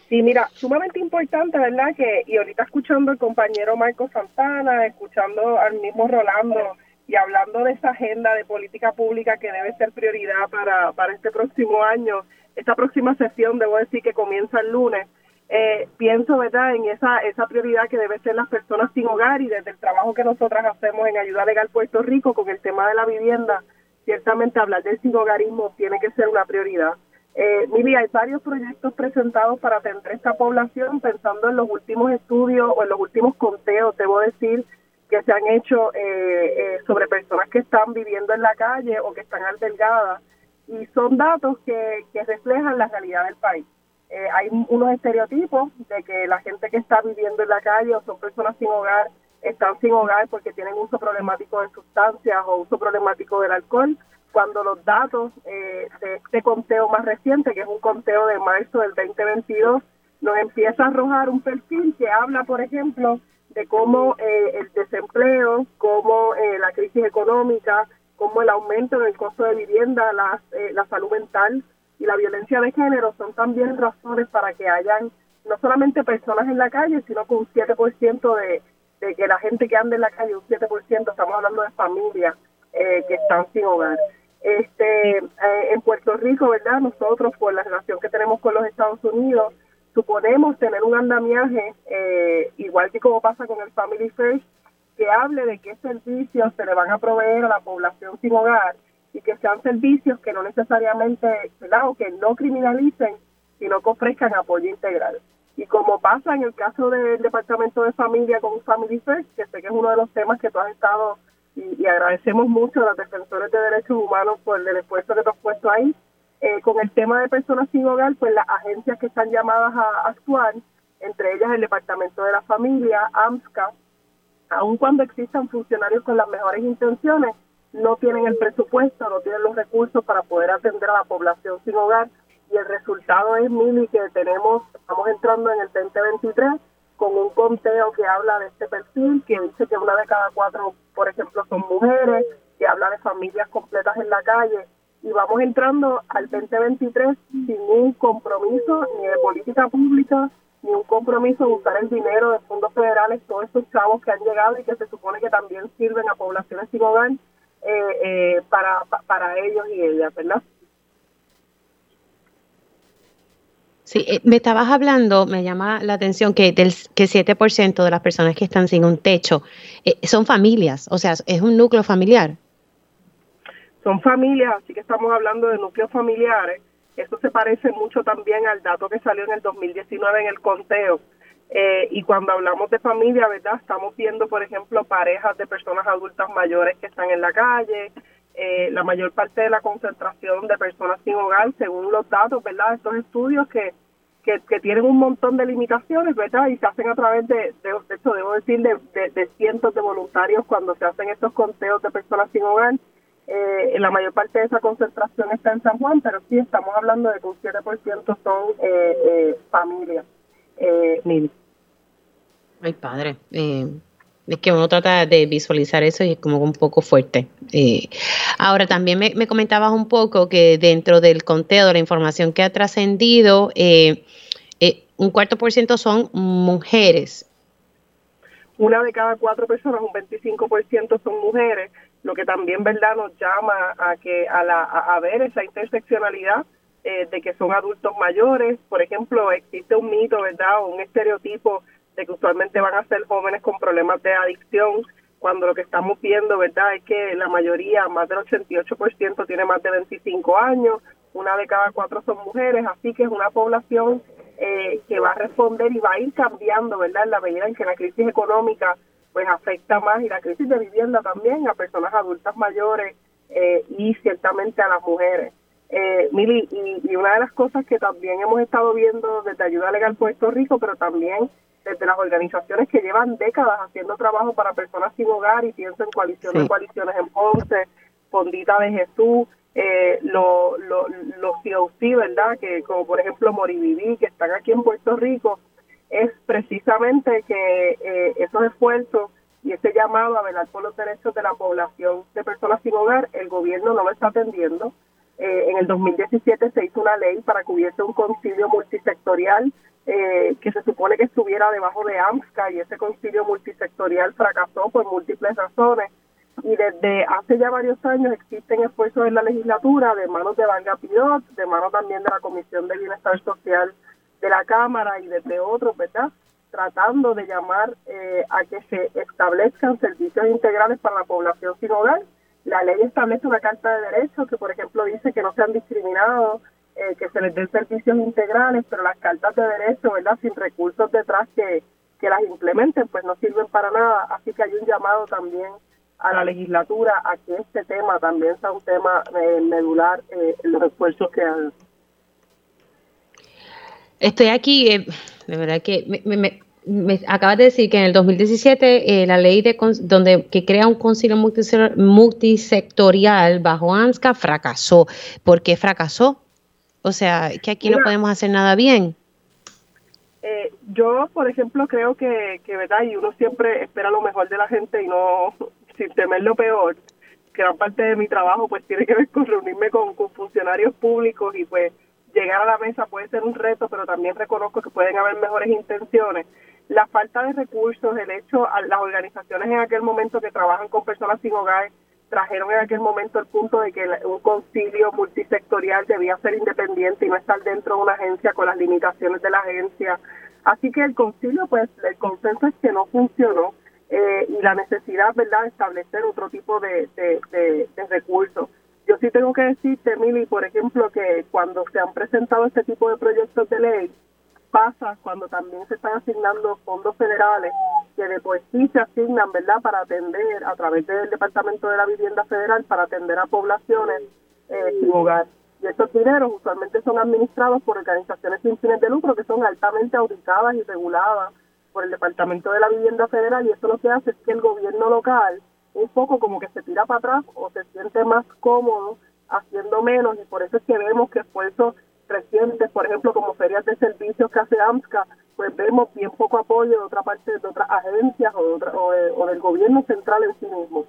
Sí, mira, sumamente importante, ¿verdad? Que Y ahorita escuchando al compañero Marco Santana, escuchando al mismo Rolando y hablando de esa agenda de política pública que debe ser prioridad para, para este próximo año, esta próxima sesión, debo decir que comienza el lunes, eh, pienso verdad en esa esa prioridad que debe ser las personas sin hogar y desde el trabajo que nosotras hacemos en Ayuda Legal Puerto Rico con el tema de la vivienda ciertamente hablar del sin hogarismo tiene que ser una prioridad. Eh, Mili, hay varios proyectos presentados para atender esta población pensando en los últimos estudios o en los últimos conteos, debo decir, que se han hecho eh, eh, sobre personas que están viviendo en la calle o que están albergadas y son datos que, que reflejan la realidad del país. Eh, hay unos estereotipos de que la gente que está viviendo en la calle o son personas sin hogar están sin hogar porque tienen uso problemático de sustancias o uso problemático del alcohol, cuando los datos eh, de este conteo más reciente, que es un conteo de marzo del 2022, nos empieza a arrojar un perfil que habla, por ejemplo, de cómo eh, el desempleo, cómo la crisis económica, cómo el aumento en el costo de vivienda, la, la salud mental, y la violencia de género son también razones para que hayan no solamente personas en la calle, sino que un 7% de, de que la gente que anda en la calle, un 7%, estamos hablando de familias eh, que están sin hogar. Este, eh, en Puerto Rico, ¿verdad? Nosotros, por la relación que tenemos con los Estados Unidos, suponemos tener un andamiaje, eh, igual que como pasa con el Family First, que hable de qué servicios se le van a proveer a la población sin hogar y que sean servicios que no necesariamente, ¿verdad? Que no criminalicen, sino que ofrezcan apoyo integral. Y como pasa en el caso del Departamento de Familia con Family First, que sé que es uno de los temas que tú has estado, y, agradecemos mucho a los defensores de derechos humanos por el esfuerzo que tú has puesto ahí, eh, con el tema de personas sin hogar, pues las agencias que están llamadas a actuar, entre ellas el Departamento de la Familia, AMSCA, aun cuando existan funcionarios con las mejores intenciones, no tienen el presupuesto, no tienen los recursos para poder atender a la población sin hogar y el resultado es, Mili, que tenemos, estamos entrando en el 2023 con un conteo que habla de este perfil, que dice que una de cada cuatro, por ejemplo, son mujeres, que habla de familias completas en la calle, y vamos entrando al 2023 sin un compromiso ni de política pública, ni un compromiso de usar el dinero de fondos federales, todos estos chavos que han llegado y que se supone que también sirven a poblaciones sin hogar, eh, eh, para, para ellos y ellas, ¿verdad? Sí, eh, me estabas hablando, me llama la atención que del que 7% de las personas que están sin un techo son familias, o sea, es un núcleo familiar. Son familias, así que estamos hablando de núcleos familiares. Eso se parece mucho también al dato que salió en el 2019 en el conteo eh, y cuando hablamos de familia, ¿verdad? Estamos viendo, por ejemplo, parejas de personas adultas mayores que están en la calle, eh, la mayor parte de la concentración de personas sin hogar, según los datos, ¿verdad? Estos estudios que, que, tienen un montón de limitaciones, ¿verdad? Y se hacen a través de, de, esto, debo decir, de, de, cientos de voluntarios cuando se hacen estos conteos de personas sin hogar. Eh, la mayor parte de esa concentración está en San Juan, pero sí estamos hablando de que un 7% son eh, eh, familias eh, Ay, padre. Eh, es que uno trata de visualizar eso y es como un poco fuerte. Eh, ahora, también me, comentabas un poco que dentro del conteo de la información que ha trascendido, eh, un cuarto por ciento son mujeres. Una de cada cuatro personas, un 25% son mujeres, lo que también, ¿verdad?, nos llama a, que, a, la, a ver esa interseccionalidad eh, de que son adultos mayores. Por ejemplo, existe un mito, ¿verdad? O un estereotipo de que usualmente van a ser jóvenes con problemas de adicción, cuando lo que estamos viendo, ¿verdad? Es que la mayoría, más del 88% tiene más de 25 años, una de cada cuatro son mujeres, así que es una población eh, que va a responder y va a ir cambiando, ¿verdad? En la medida en que la crisis económica pues afecta más y la crisis de vivienda también a personas adultas mayores eh, y ciertamente a las mujeres. Eh, Mili, y, y, una de las cosas que también hemos estado viendo desde Ayuda Legal Puerto Rico, pero también desde las organizaciones que llevan décadas haciendo trabajo para personas sin hogar, y pienso en Coalición de Coaliciones en Ponce, Fondita de Jesús, eh, los lo, lo COC, ¿verdad? Que como por ejemplo Moriviví, que están aquí en Puerto Rico, es precisamente que eh, esos esfuerzos y ese llamado a velar por los derechos de la población de personas sin hogar, el gobierno no lo está atendiendo. Eh, en el 2017 se hizo una ley para que hubiese un concilio multisectorial eh, que se supone que estuviera debajo de AMSCA y ese concilio multisectorial fracasó por múltiples razones. Y desde hace ya varios años existen esfuerzos en la legislatura de manos de Valga Pirot, de manos también de la Comisión de Bienestar Social de la Cámara y desde otros, ¿verdad? Tratando de llamar eh, a que se establezcan servicios integrales para la población sin hogar. La ley establece una carta de derechos que, por ejemplo, dice que no sean discriminados, eh, que se les den servicios integrales, pero las cartas de derechos, ¿verdad? Sin recursos detrás que, que las implementen, pues no sirven para nada. Así que hay un llamado también a la legislatura a que este tema también sea un tema eh, medular en los esfuerzos que han Estoy aquí, eh, de verdad que me, me, acabas de decir que en el 2017 eh, la ley de donde que crea un concilio multisectorial bajo ANSCA fracasó. ¿Por qué fracasó? O sea, que aquí no podemos hacer nada bien. Eh, yo, por ejemplo, creo que, que, ¿verdad? Y uno siempre espera lo mejor de la gente y no sin temer lo peor. Gran parte de mi trabajo pues tiene que ver con reunirme con, con funcionarios públicos y pues llegar a la mesa puede ser un reto, pero también reconozco que pueden haber mejores intenciones. La falta de recursos, el hecho, las organizaciones en aquel momento que trabajan con personas sin hogar, trajeron en aquel momento el punto de que un concilio multisectorial debía ser independiente y no estar dentro de una agencia con las limitaciones de la agencia. Así que el concilio, pues el consenso es que no funcionó eh, y la necesidad, ¿verdad?, de establecer otro tipo de, de recursos. Yo sí tengo que decirte, Mili, por ejemplo, que cuando se han presentado este tipo de proyectos de ley, pasa cuando también se están asignando fondos federales que de por sí se asignan, ¿verdad?, para atender a través del Departamento de la Vivienda Federal, para atender a poblaciones eh, sin hogar. Y estos dineros usualmente son administrados por organizaciones sin fines de lucro que son altamente auditadas y reguladas por el Departamento de la Vivienda Federal y eso lo que hace es que el gobierno local un poco como que se tira para atrás o se siente más cómodo haciendo menos y por eso es que vemos que esfuerzos recientes, por ejemplo, como ferias de servicios que hace AMSCA, pues vemos bien poco apoyo de otra parte de otras agencias o, o, del gobierno central en sí mismo.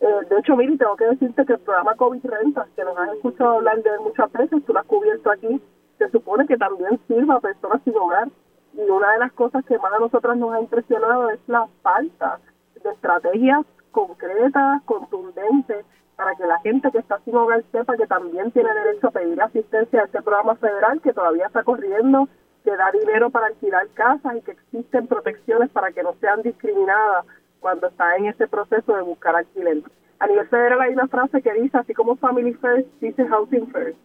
Eh, de hecho, Miri, tengo que decirte que el programa COVID Rentas, que nos has escuchado hablar de muchas veces, tú lo has cubierto aquí, se supone que también sirva a personas sin hogar. Y una de las cosas que más a nosotras nos ha impresionado es la falta de estrategias concretas, contundentes, para que la gente que está sin hogar sepa que también tiene derecho a pedir asistencia a este programa federal que todavía está corriendo, que da dinero para alquilar casas y que existen protecciones para que no sean discriminadas cuando está en ese proceso de buscar alquiler. A nivel federal hay una frase que dice, así como Family First, dice Housing First.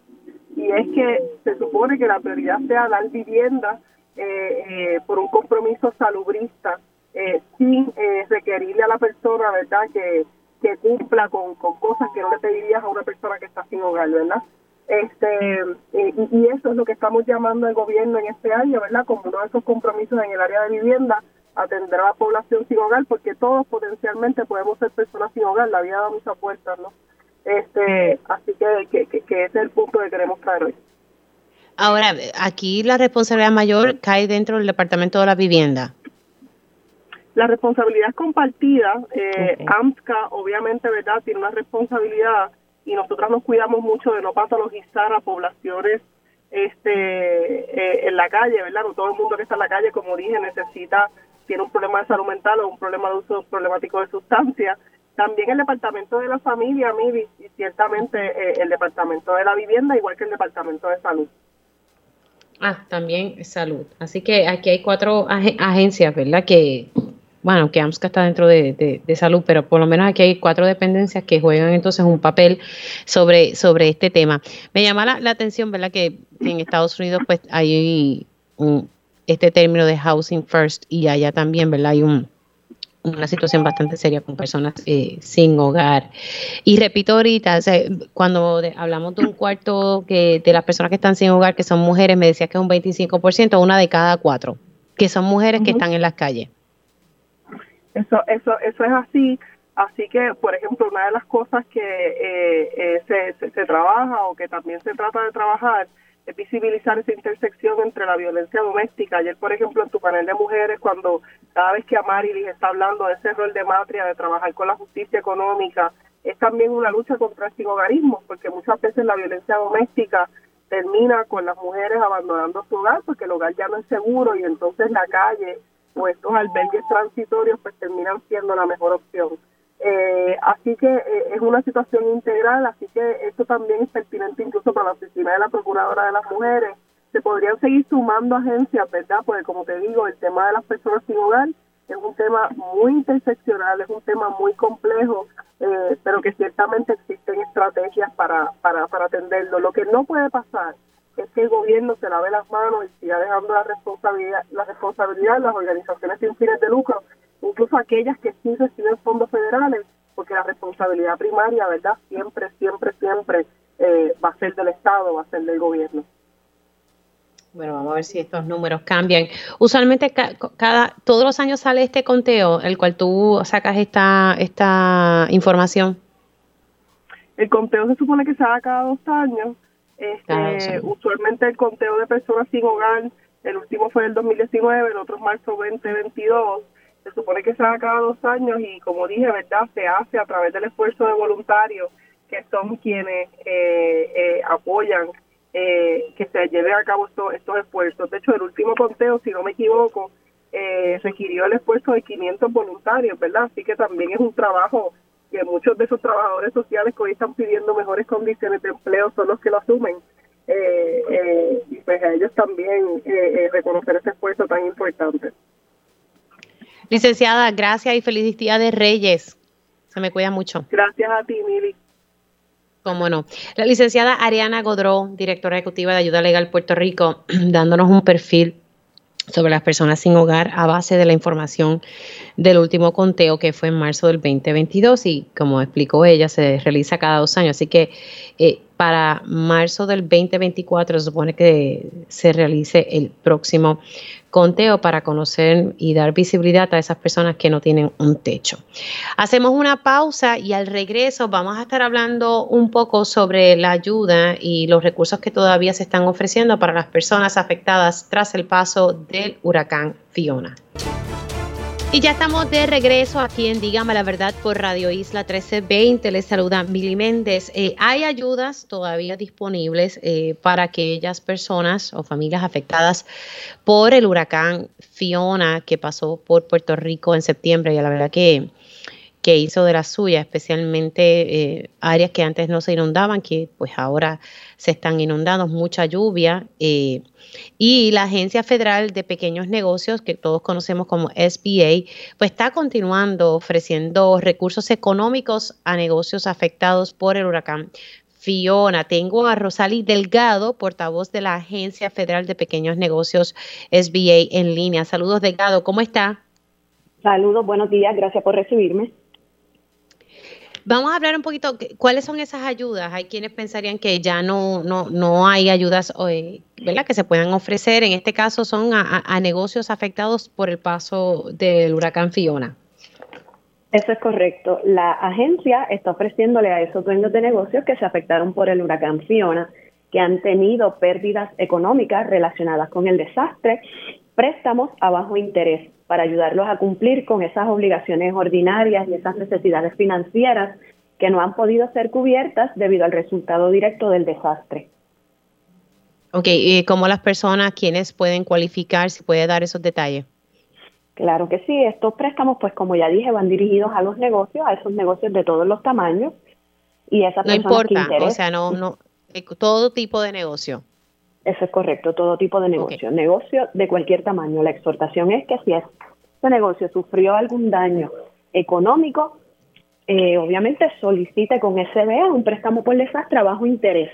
Y es que se supone que la prioridad sea dar vivienda eh, eh, por un compromiso salubrista eh, sin eh, requerirle a la persona, ¿verdad?, que, que cumpla con, con, cosas que no le pedirías a una persona que está sin hogar, ¿verdad? Este, eh, y, eso es lo que estamos llamando al gobierno en este año, ¿verdad?, como uno de esos compromisos en el área de vivienda, atender a la población sin hogar, porque todos potencialmente podemos ser personas sin hogar, la vida da muchas puertas, ¿no? Este, así que, que, que, que ese es el punto que queremos traer hoy. Ahora, aquí la responsabilidad mayor cae dentro del Departamento de la Vivienda. La responsabilidad es compartida. Eh, AMSCA, obviamente, ¿verdad?, tiene una responsabilidad y nosotras nos cuidamos mucho de no patologizar a poblaciones este eh, en la calle, ¿verdad? No todo el mundo que está en la calle, como dije, necesita, tiene un problema de salud mental o un problema de uso problemático de sustancias. También el departamento de la familia, MIBI, y ciertamente eh, el departamento de la vivienda, igual que el departamento de salud. Ah, también salud. Así que aquí hay cuatro agencias, ¿verdad? Que bueno, que AMSCA está dentro de, salud, pero por lo menos aquí hay cuatro dependencias que juegan entonces un papel sobre, sobre este tema. Me llama la, atención, ¿verdad? Que en Estados Unidos pues hay un, este término de housing first y allá también, ¿verdad? Hay un, una situación bastante seria con personas eh, sin hogar. Y repito ahorita, cuando hablamos de un cuarto que de las personas que están sin hogar, que son mujeres, me decía que es un 25%, una de cada cuatro, que son mujeres que están en las calles. Eso, eso, eso es así. Así que, por ejemplo, una de las cosas que eh, eh, se, se trabaja o que también se trata de trabajar es visibilizar esa intersección entre la violencia doméstica. Ayer, por ejemplo, en tu panel de mujeres, cuando cada vez que Amarilis está hablando de ese rol de matria, de trabajar con la justicia económica, es también una lucha contra el hogarismo, porque muchas veces la violencia doméstica termina con las mujeres abandonando su hogar, porque el hogar ya no es seguro y entonces la calle o estos albergues transitorios pues terminan siendo la mejor opción. Eh, así que eh, es una situación integral, así que esto también es pertinente incluso para la oficina de la Procuradora de las Mujeres. Se podrían seguir sumando agencias, ¿verdad? Porque como te digo, el tema de las personas sin hogar es un tema muy interseccional, es un tema muy complejo, eh, pero que ciertamente existen estrategias para, para, para atenderlo. Lo que no puede pasar es que el gobierno se lave las manos y siga dejando la responsabilidad, la responsabilidad las organizaciones sin fines de lucro incluso aquellas que sí reciben fondos federales, porque la responsabilidad primaria, ¿verdad? Siempre, siempre, siempre eh, va a ser del Estado, va a ser del gobierno. Bueno, vamos a ver si estos números cambian. Usualmente cada todos los años sale este conteo, el cual tú sacas esta esta información. El conteo se supone que se haga cada dos años. Este, usualmente el conteo de personas sin hogar, el último fue el 2019, el otro es marzo 2022 se supone que se haga cada dos años y como dije, ¿verdad? Se hace a través del esfuerzo de voluntarios que son quienes eh, eh, apoyan eh, que se lleven a cabo estos, estos esfuerzos. De hecho, el último conteo, si no me equivoco, requirió el esfuerzo de 500 voluntarios, ¿verdad? Así que también es un trabajo que muchos de esos trabajadores sociales que hoy están pidiendo mejores condiciones de empleo son los que lo asumen. y pues a ellos también reconocer ese esfuerzo tan importante. Licenciada, gracias y feliz día de Reyes. Se me cuida mucho. Gracias a ti, Mili. Cómo no. La licenciada Ariana Godró, directora ejecutiva de Ayuda Legal Puerto Rico, (clears throat) dándonos un perfil sobre las personas sin hogar a base de la información del último conteo que fue en marzo del 2022 y como explicó ella se realiza cada dos años. Así que eh, para marzo del 2024 se supone que se realice el próximo conteo para conocer y dar visibilidad a esas personas que no tienen un techo. Hacemos una pausa y al regreso vamos a estar hablando un poco sobre la ayuda y los recursos que todavía se están ofreciendo para las personas afectadas tras el paso del huracán Fiona. Y ya estamos de regreso aquí en Dígame la Verdad por Radio Isla 1320. Les saluda Mili Méndez. Eh, hay ayudas todavía disponibles eh, para aquellas personas o familias afectadas por el huracán Fiona que pasó por Puerto Rico en septiembre. Y la verdad que, que hizo de la suya, especialmente eh, áreas que antes no se inundaban, que pues ahora se están inundando, mucha lluvia. Y la Agencia Federal de Pequeños Negocios, que todos conocemos como SBA, pues está continuando ofreciendo recursos económicos a negocios afectados por el huracán Fiona. Tengo a Rosali Delgado, portavoz de la Agencia Federal de Pequeños Negocios SBA en línea. Saludos, Delgado, ¿cómo está? Saludos, buenos días, gracias por recibirme. Vamos a hablar un poquito, ¿cuáles son esas ayudas? Hay quienes pensarían que ya no, no, no hay ayudas hoy, ¿verdad? que se puedan ofrecer. En este caso son a, negocios afectados por el paso del huracán Fiona. Eso es correcto. La agencia está ofreciéndole a esos dueños de negocios que se afectaron por el huracán Fiona, que han tenido pérdidas económicas relacionadas con el desastre, préstamos a bajo interés para ayudarlos a cumplir con esas obligaciones ordinarias y esas necesidades financieras que no han podido ser cubiertas debido al resultado directo del desastre. Ok, ¿y cómo las personas, quienes pueden cualificar, si puede dar esos detalles? Claro que sí, estos préstamos, pues como ya dije, van dirigidos a los negocios, a esos negocios de todos los tamaños. Y esas no importa, o sea, no, no, eh, todo tipo de negocio. Eso es correcto, todo tipo de negocio. Negocio de cualquier tamaño. La exhortación es que si ese negocio sufrió algún daño económico, eh, obviamente solicite con SBA un préstamo por desastre a bajo interés.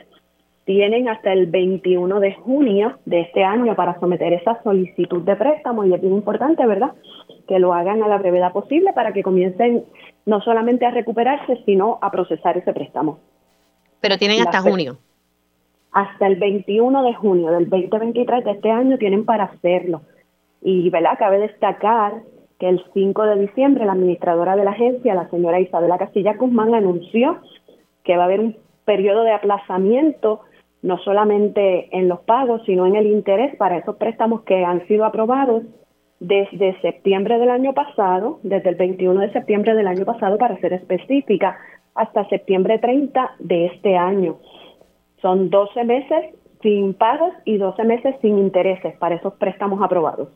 Tienen hasta el 21 de junio de este año para someter esa solicitud de préstamo y es bien importante, ¿verdad? que lo hagan a la brevedad posible para que comiencen no solamente a recuperarse, sino a procesar ese préstamo. Pero tienen hasta junio. Hasta el 21 de junio del 2023 de este año tienen para hacerlo. Y, ¿verdad? Cabe destacar que el 5 de diciembre la administradora de la agencia, la señora Isabela Castilla Guzmán, anunció que va a haber un periodo de aplazamiento no solamente en los pagos, sino en el interés para esos préstamos que han sido aprobados desde septiembre del año pasado, desde el 21 de septiembre del año pasado, para ser específica, hasta septiembre 30 de este año. Son 12 meses sin pagos y 12 meses sin intereses para esos préstamos aprobados.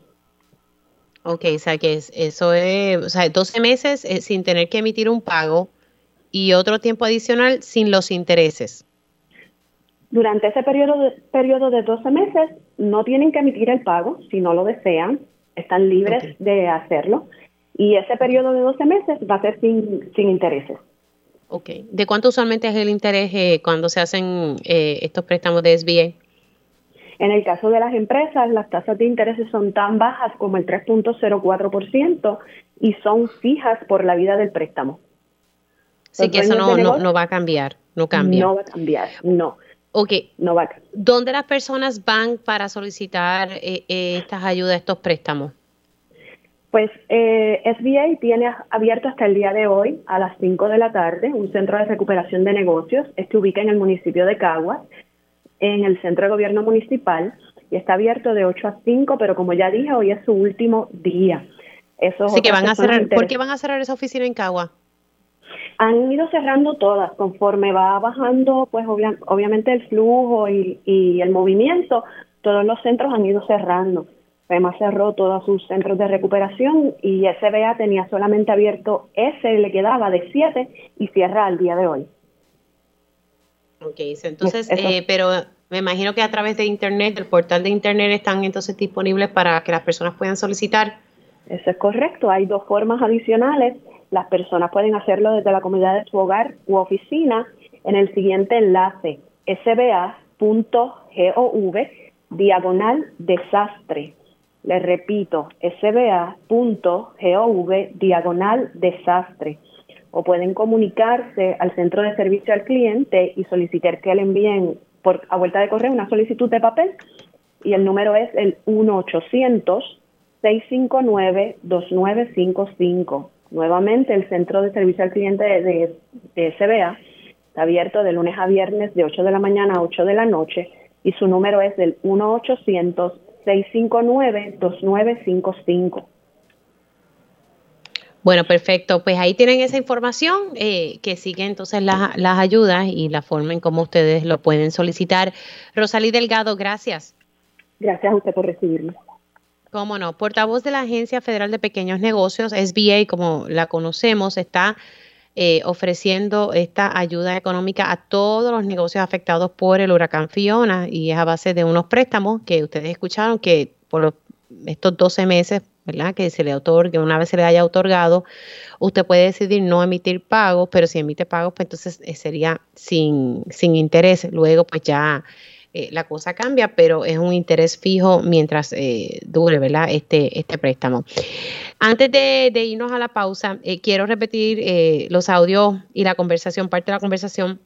Ok, o sea que eso es, o sea, 12 meses eh, sin tener que emitir un pago y otro tiempo adicional sin los intereses. Durante ese periodo de, periodo de 12 meses no tienen que emitir el pago si no lo desean, están libres de hacerlo. Y ese periodo de 12 meses va a ser sin, sin intereses. Ok. ¿De cuánto usualmente es el interés eh, cuando se hacen eh, estos préstamos de SBA? En el caso de las empresas, las tasas de intereses son tan bajas como el 3.04% y son fijas por la vida del préstamo. Sí, que eso no, no, va a cambiar, no cambia. No va a cambiar, no. Ok. No va ¿Dónde las personas van para solicitar eh, eh, estas ayudas, estos préstamos? Pues eh, SBA tiene abierto hasta el día de hoy a las 5 de la tarde un centro de recuperación de negocios. Este ubica en el municipio de Caguas, en el centro de gobierno municipal, y está abierto de 8 a 5, pero como ya dije, hoy es su último día. Eso sí que van a cerrar. ¿Por qué van a cerrar esa oficina en Caguas? han ido cerrando todas conforme va bajando pues obviamente el flujo y, y, el movimiento todos los centros han ido cerrando FEMA cerró todos sus centros de recuperación y SBA tenía solamente abierto ese le quedaba de siete y cierra al día de hoy. Ok, entonces eh, pero me imagino que a través de internet del portal de internet están entonces disponibles para que las personas puedan solicitar. Eso es correcto. Hay dos formas adicionales. Las personas pueden hacerlo desde la comunidad de su hogar u oficina en el siguiente enlace sba.gov diagonal desastre. Les repito, sba.gov diagonal desastre. O pueden comunicarse al centro de servicio al cliente y solicitar que le envíen por a vuelta de correo una solicitud de papel y el número es el 1 800 659 2955 Nuevamente, el Centro de Servicio al Cliente de, SBA está abierto de lunes a viernes de 8 de la mañana a 8 de la noche y su número es el 1-800-659-2955. Bueno, perfecto. Pues ahí tienen esa información eh, que sigue entonces las ayudas y la forma en cómo ustedes lo pueden solicitar. Rosalí Delgado, gracias. Gracias a usted por recibirme. Cómo no, portavoz de la Agencia Federal de Pequeños Negocios, SBA, como la conocemos, está eh, ofreciendo esta ayuda económica a todos los negocios afectados por el huracán Fiona y es a base de unos préstamos que ustedes escucharon que por estos 12 meses, ¿verdad? Que se le otorgue, una vez se le haya otorgado, usted puede decidir no emitir pagos, pero si emite pagos, pues entonces eh, sería sin, sin interés. Luego, pues ya eh, la cosa cambia, pero es un interés fijo mientras eh, dure, ¿verdad? Este, este préstamo. Antes de, irnos a la pausa, eh, quiero repetir los audios y la conversación, parte de la conversación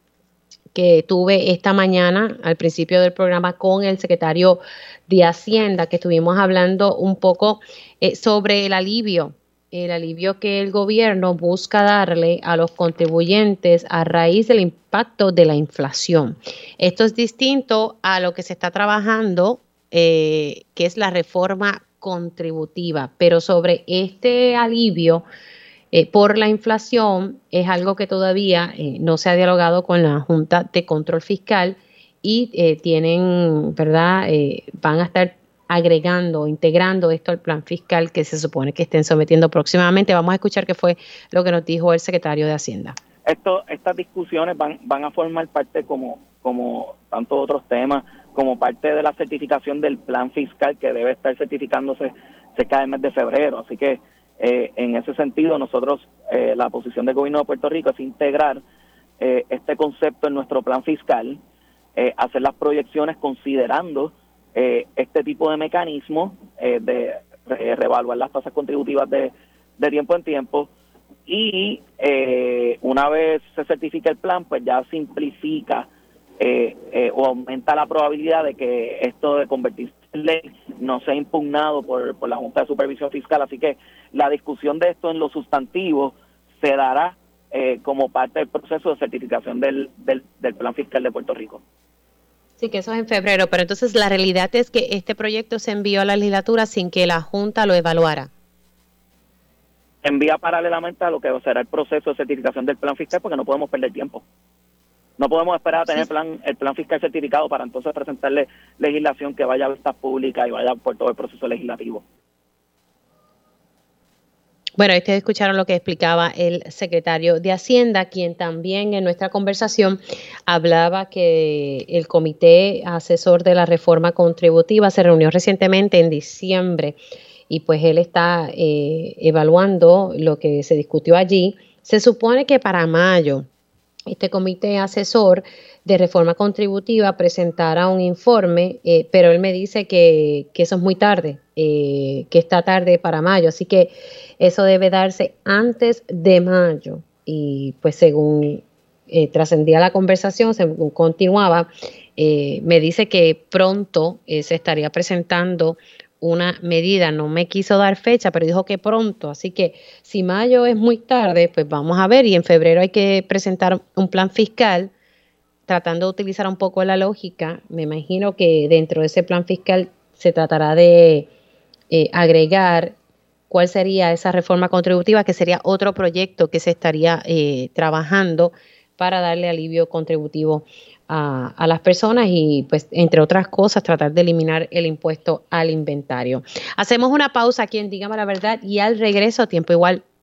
que tuve esta mañana al principio del programa con el secretario de Hacienda, que estuvimos hablando un poco sobre el alivio el alivio que el gobierno busca darle a los contribuyentes a raíz del impacto de la inflación. Esto es distinto a lo que se está trabajando, eh, que es la reforma contributiva, pero sobre este alivio eh, por la inflación es algo que todavía eh, no se ha dialogado con la Junta de Control Fiscal y tienen, ¿verdad? van a estar agregando, integrando esto al plan fiscal que se supone que estén sometiendo próximamente. Vamos a escuchar qué fue lo que nos dijo el secretario de Hacienda. Esto, estas discusiones van, van a formar parte como, como tantos otros temas, como parte de la certificación del plan fiscal que debe estar certificándose cerca del mes de febrero. Así que eh, en ese sentido nosotros, eh, la posición del gobierno de Puerto Rico es integrar eh, este concepto en nuestro plan fiscal, hacer las proyecciones considerando eh, este tipo de mecanismos eh, de reevaluar las tasas contributivas de, de tiempo en tiempo y eh, una vez se certifica el plan, pues ya simplifica eh, eh, o aumenta la probabilidad de que esto de convertirse en ley no sea impugnado por, por la Junta de Supervisión Fiscal. Así que la discusión de esto en lo sustantivo se dará como parte del proceso de certificación del, del, del plan fiscal de Puerto Rico. Sí, que eso es en febrero, pero entonces la realidad es que este proyecto se envió a la legislatura sin que la Junta lo evaluara envía paralelamente a lo que será el proceso de certificación del plan fiscal porque no podemos perder tiempo. No podemos esperar a tener el plan, el plan fiscal certificado para entonces presentarle legislación que vaya a vistas públicas y vaya por todo el proceso legislativo. Bueno, ustedes escucharon lo que explicaba el secretario de Hacienda, quien también en nuestra conversación hablaba que el comité asesor de la reforma contributiva se reunió recientemente en diciembre y pues él está eh, evaluando lo que se discutió allí. Se supone que para mayo este comité asesor de reforma contributiva presentará un informe, eh, pero él me dice que, eso es muy tarde, eh, que está tarde para mayo, así que eso debe darse antes de mayo. Y pues según trascendía la conversación, según continuaba, me dice que pronto se estaría presentando una medida, no me quiso dar fecha, pero dijo que pronto, así que si mayo es muy tarde, pues vamos a ver. Y en febrero hay que presentar un plan fiscal, tratando de utilizar un poco la lógica, me imagino que dentro de ese plan fiscal se tratará de eh, agregar cuál sería esa reforma contributiva, que sería otro proyecto que se estaría eh, trabajando para darle alivio contributivo a, las personas y, pues, entre otras cosas, tratar de eliminar el impuesto al inventario. Hacemos una pausa aquí en Dígame la Verdad y al regreso, tiempo igual,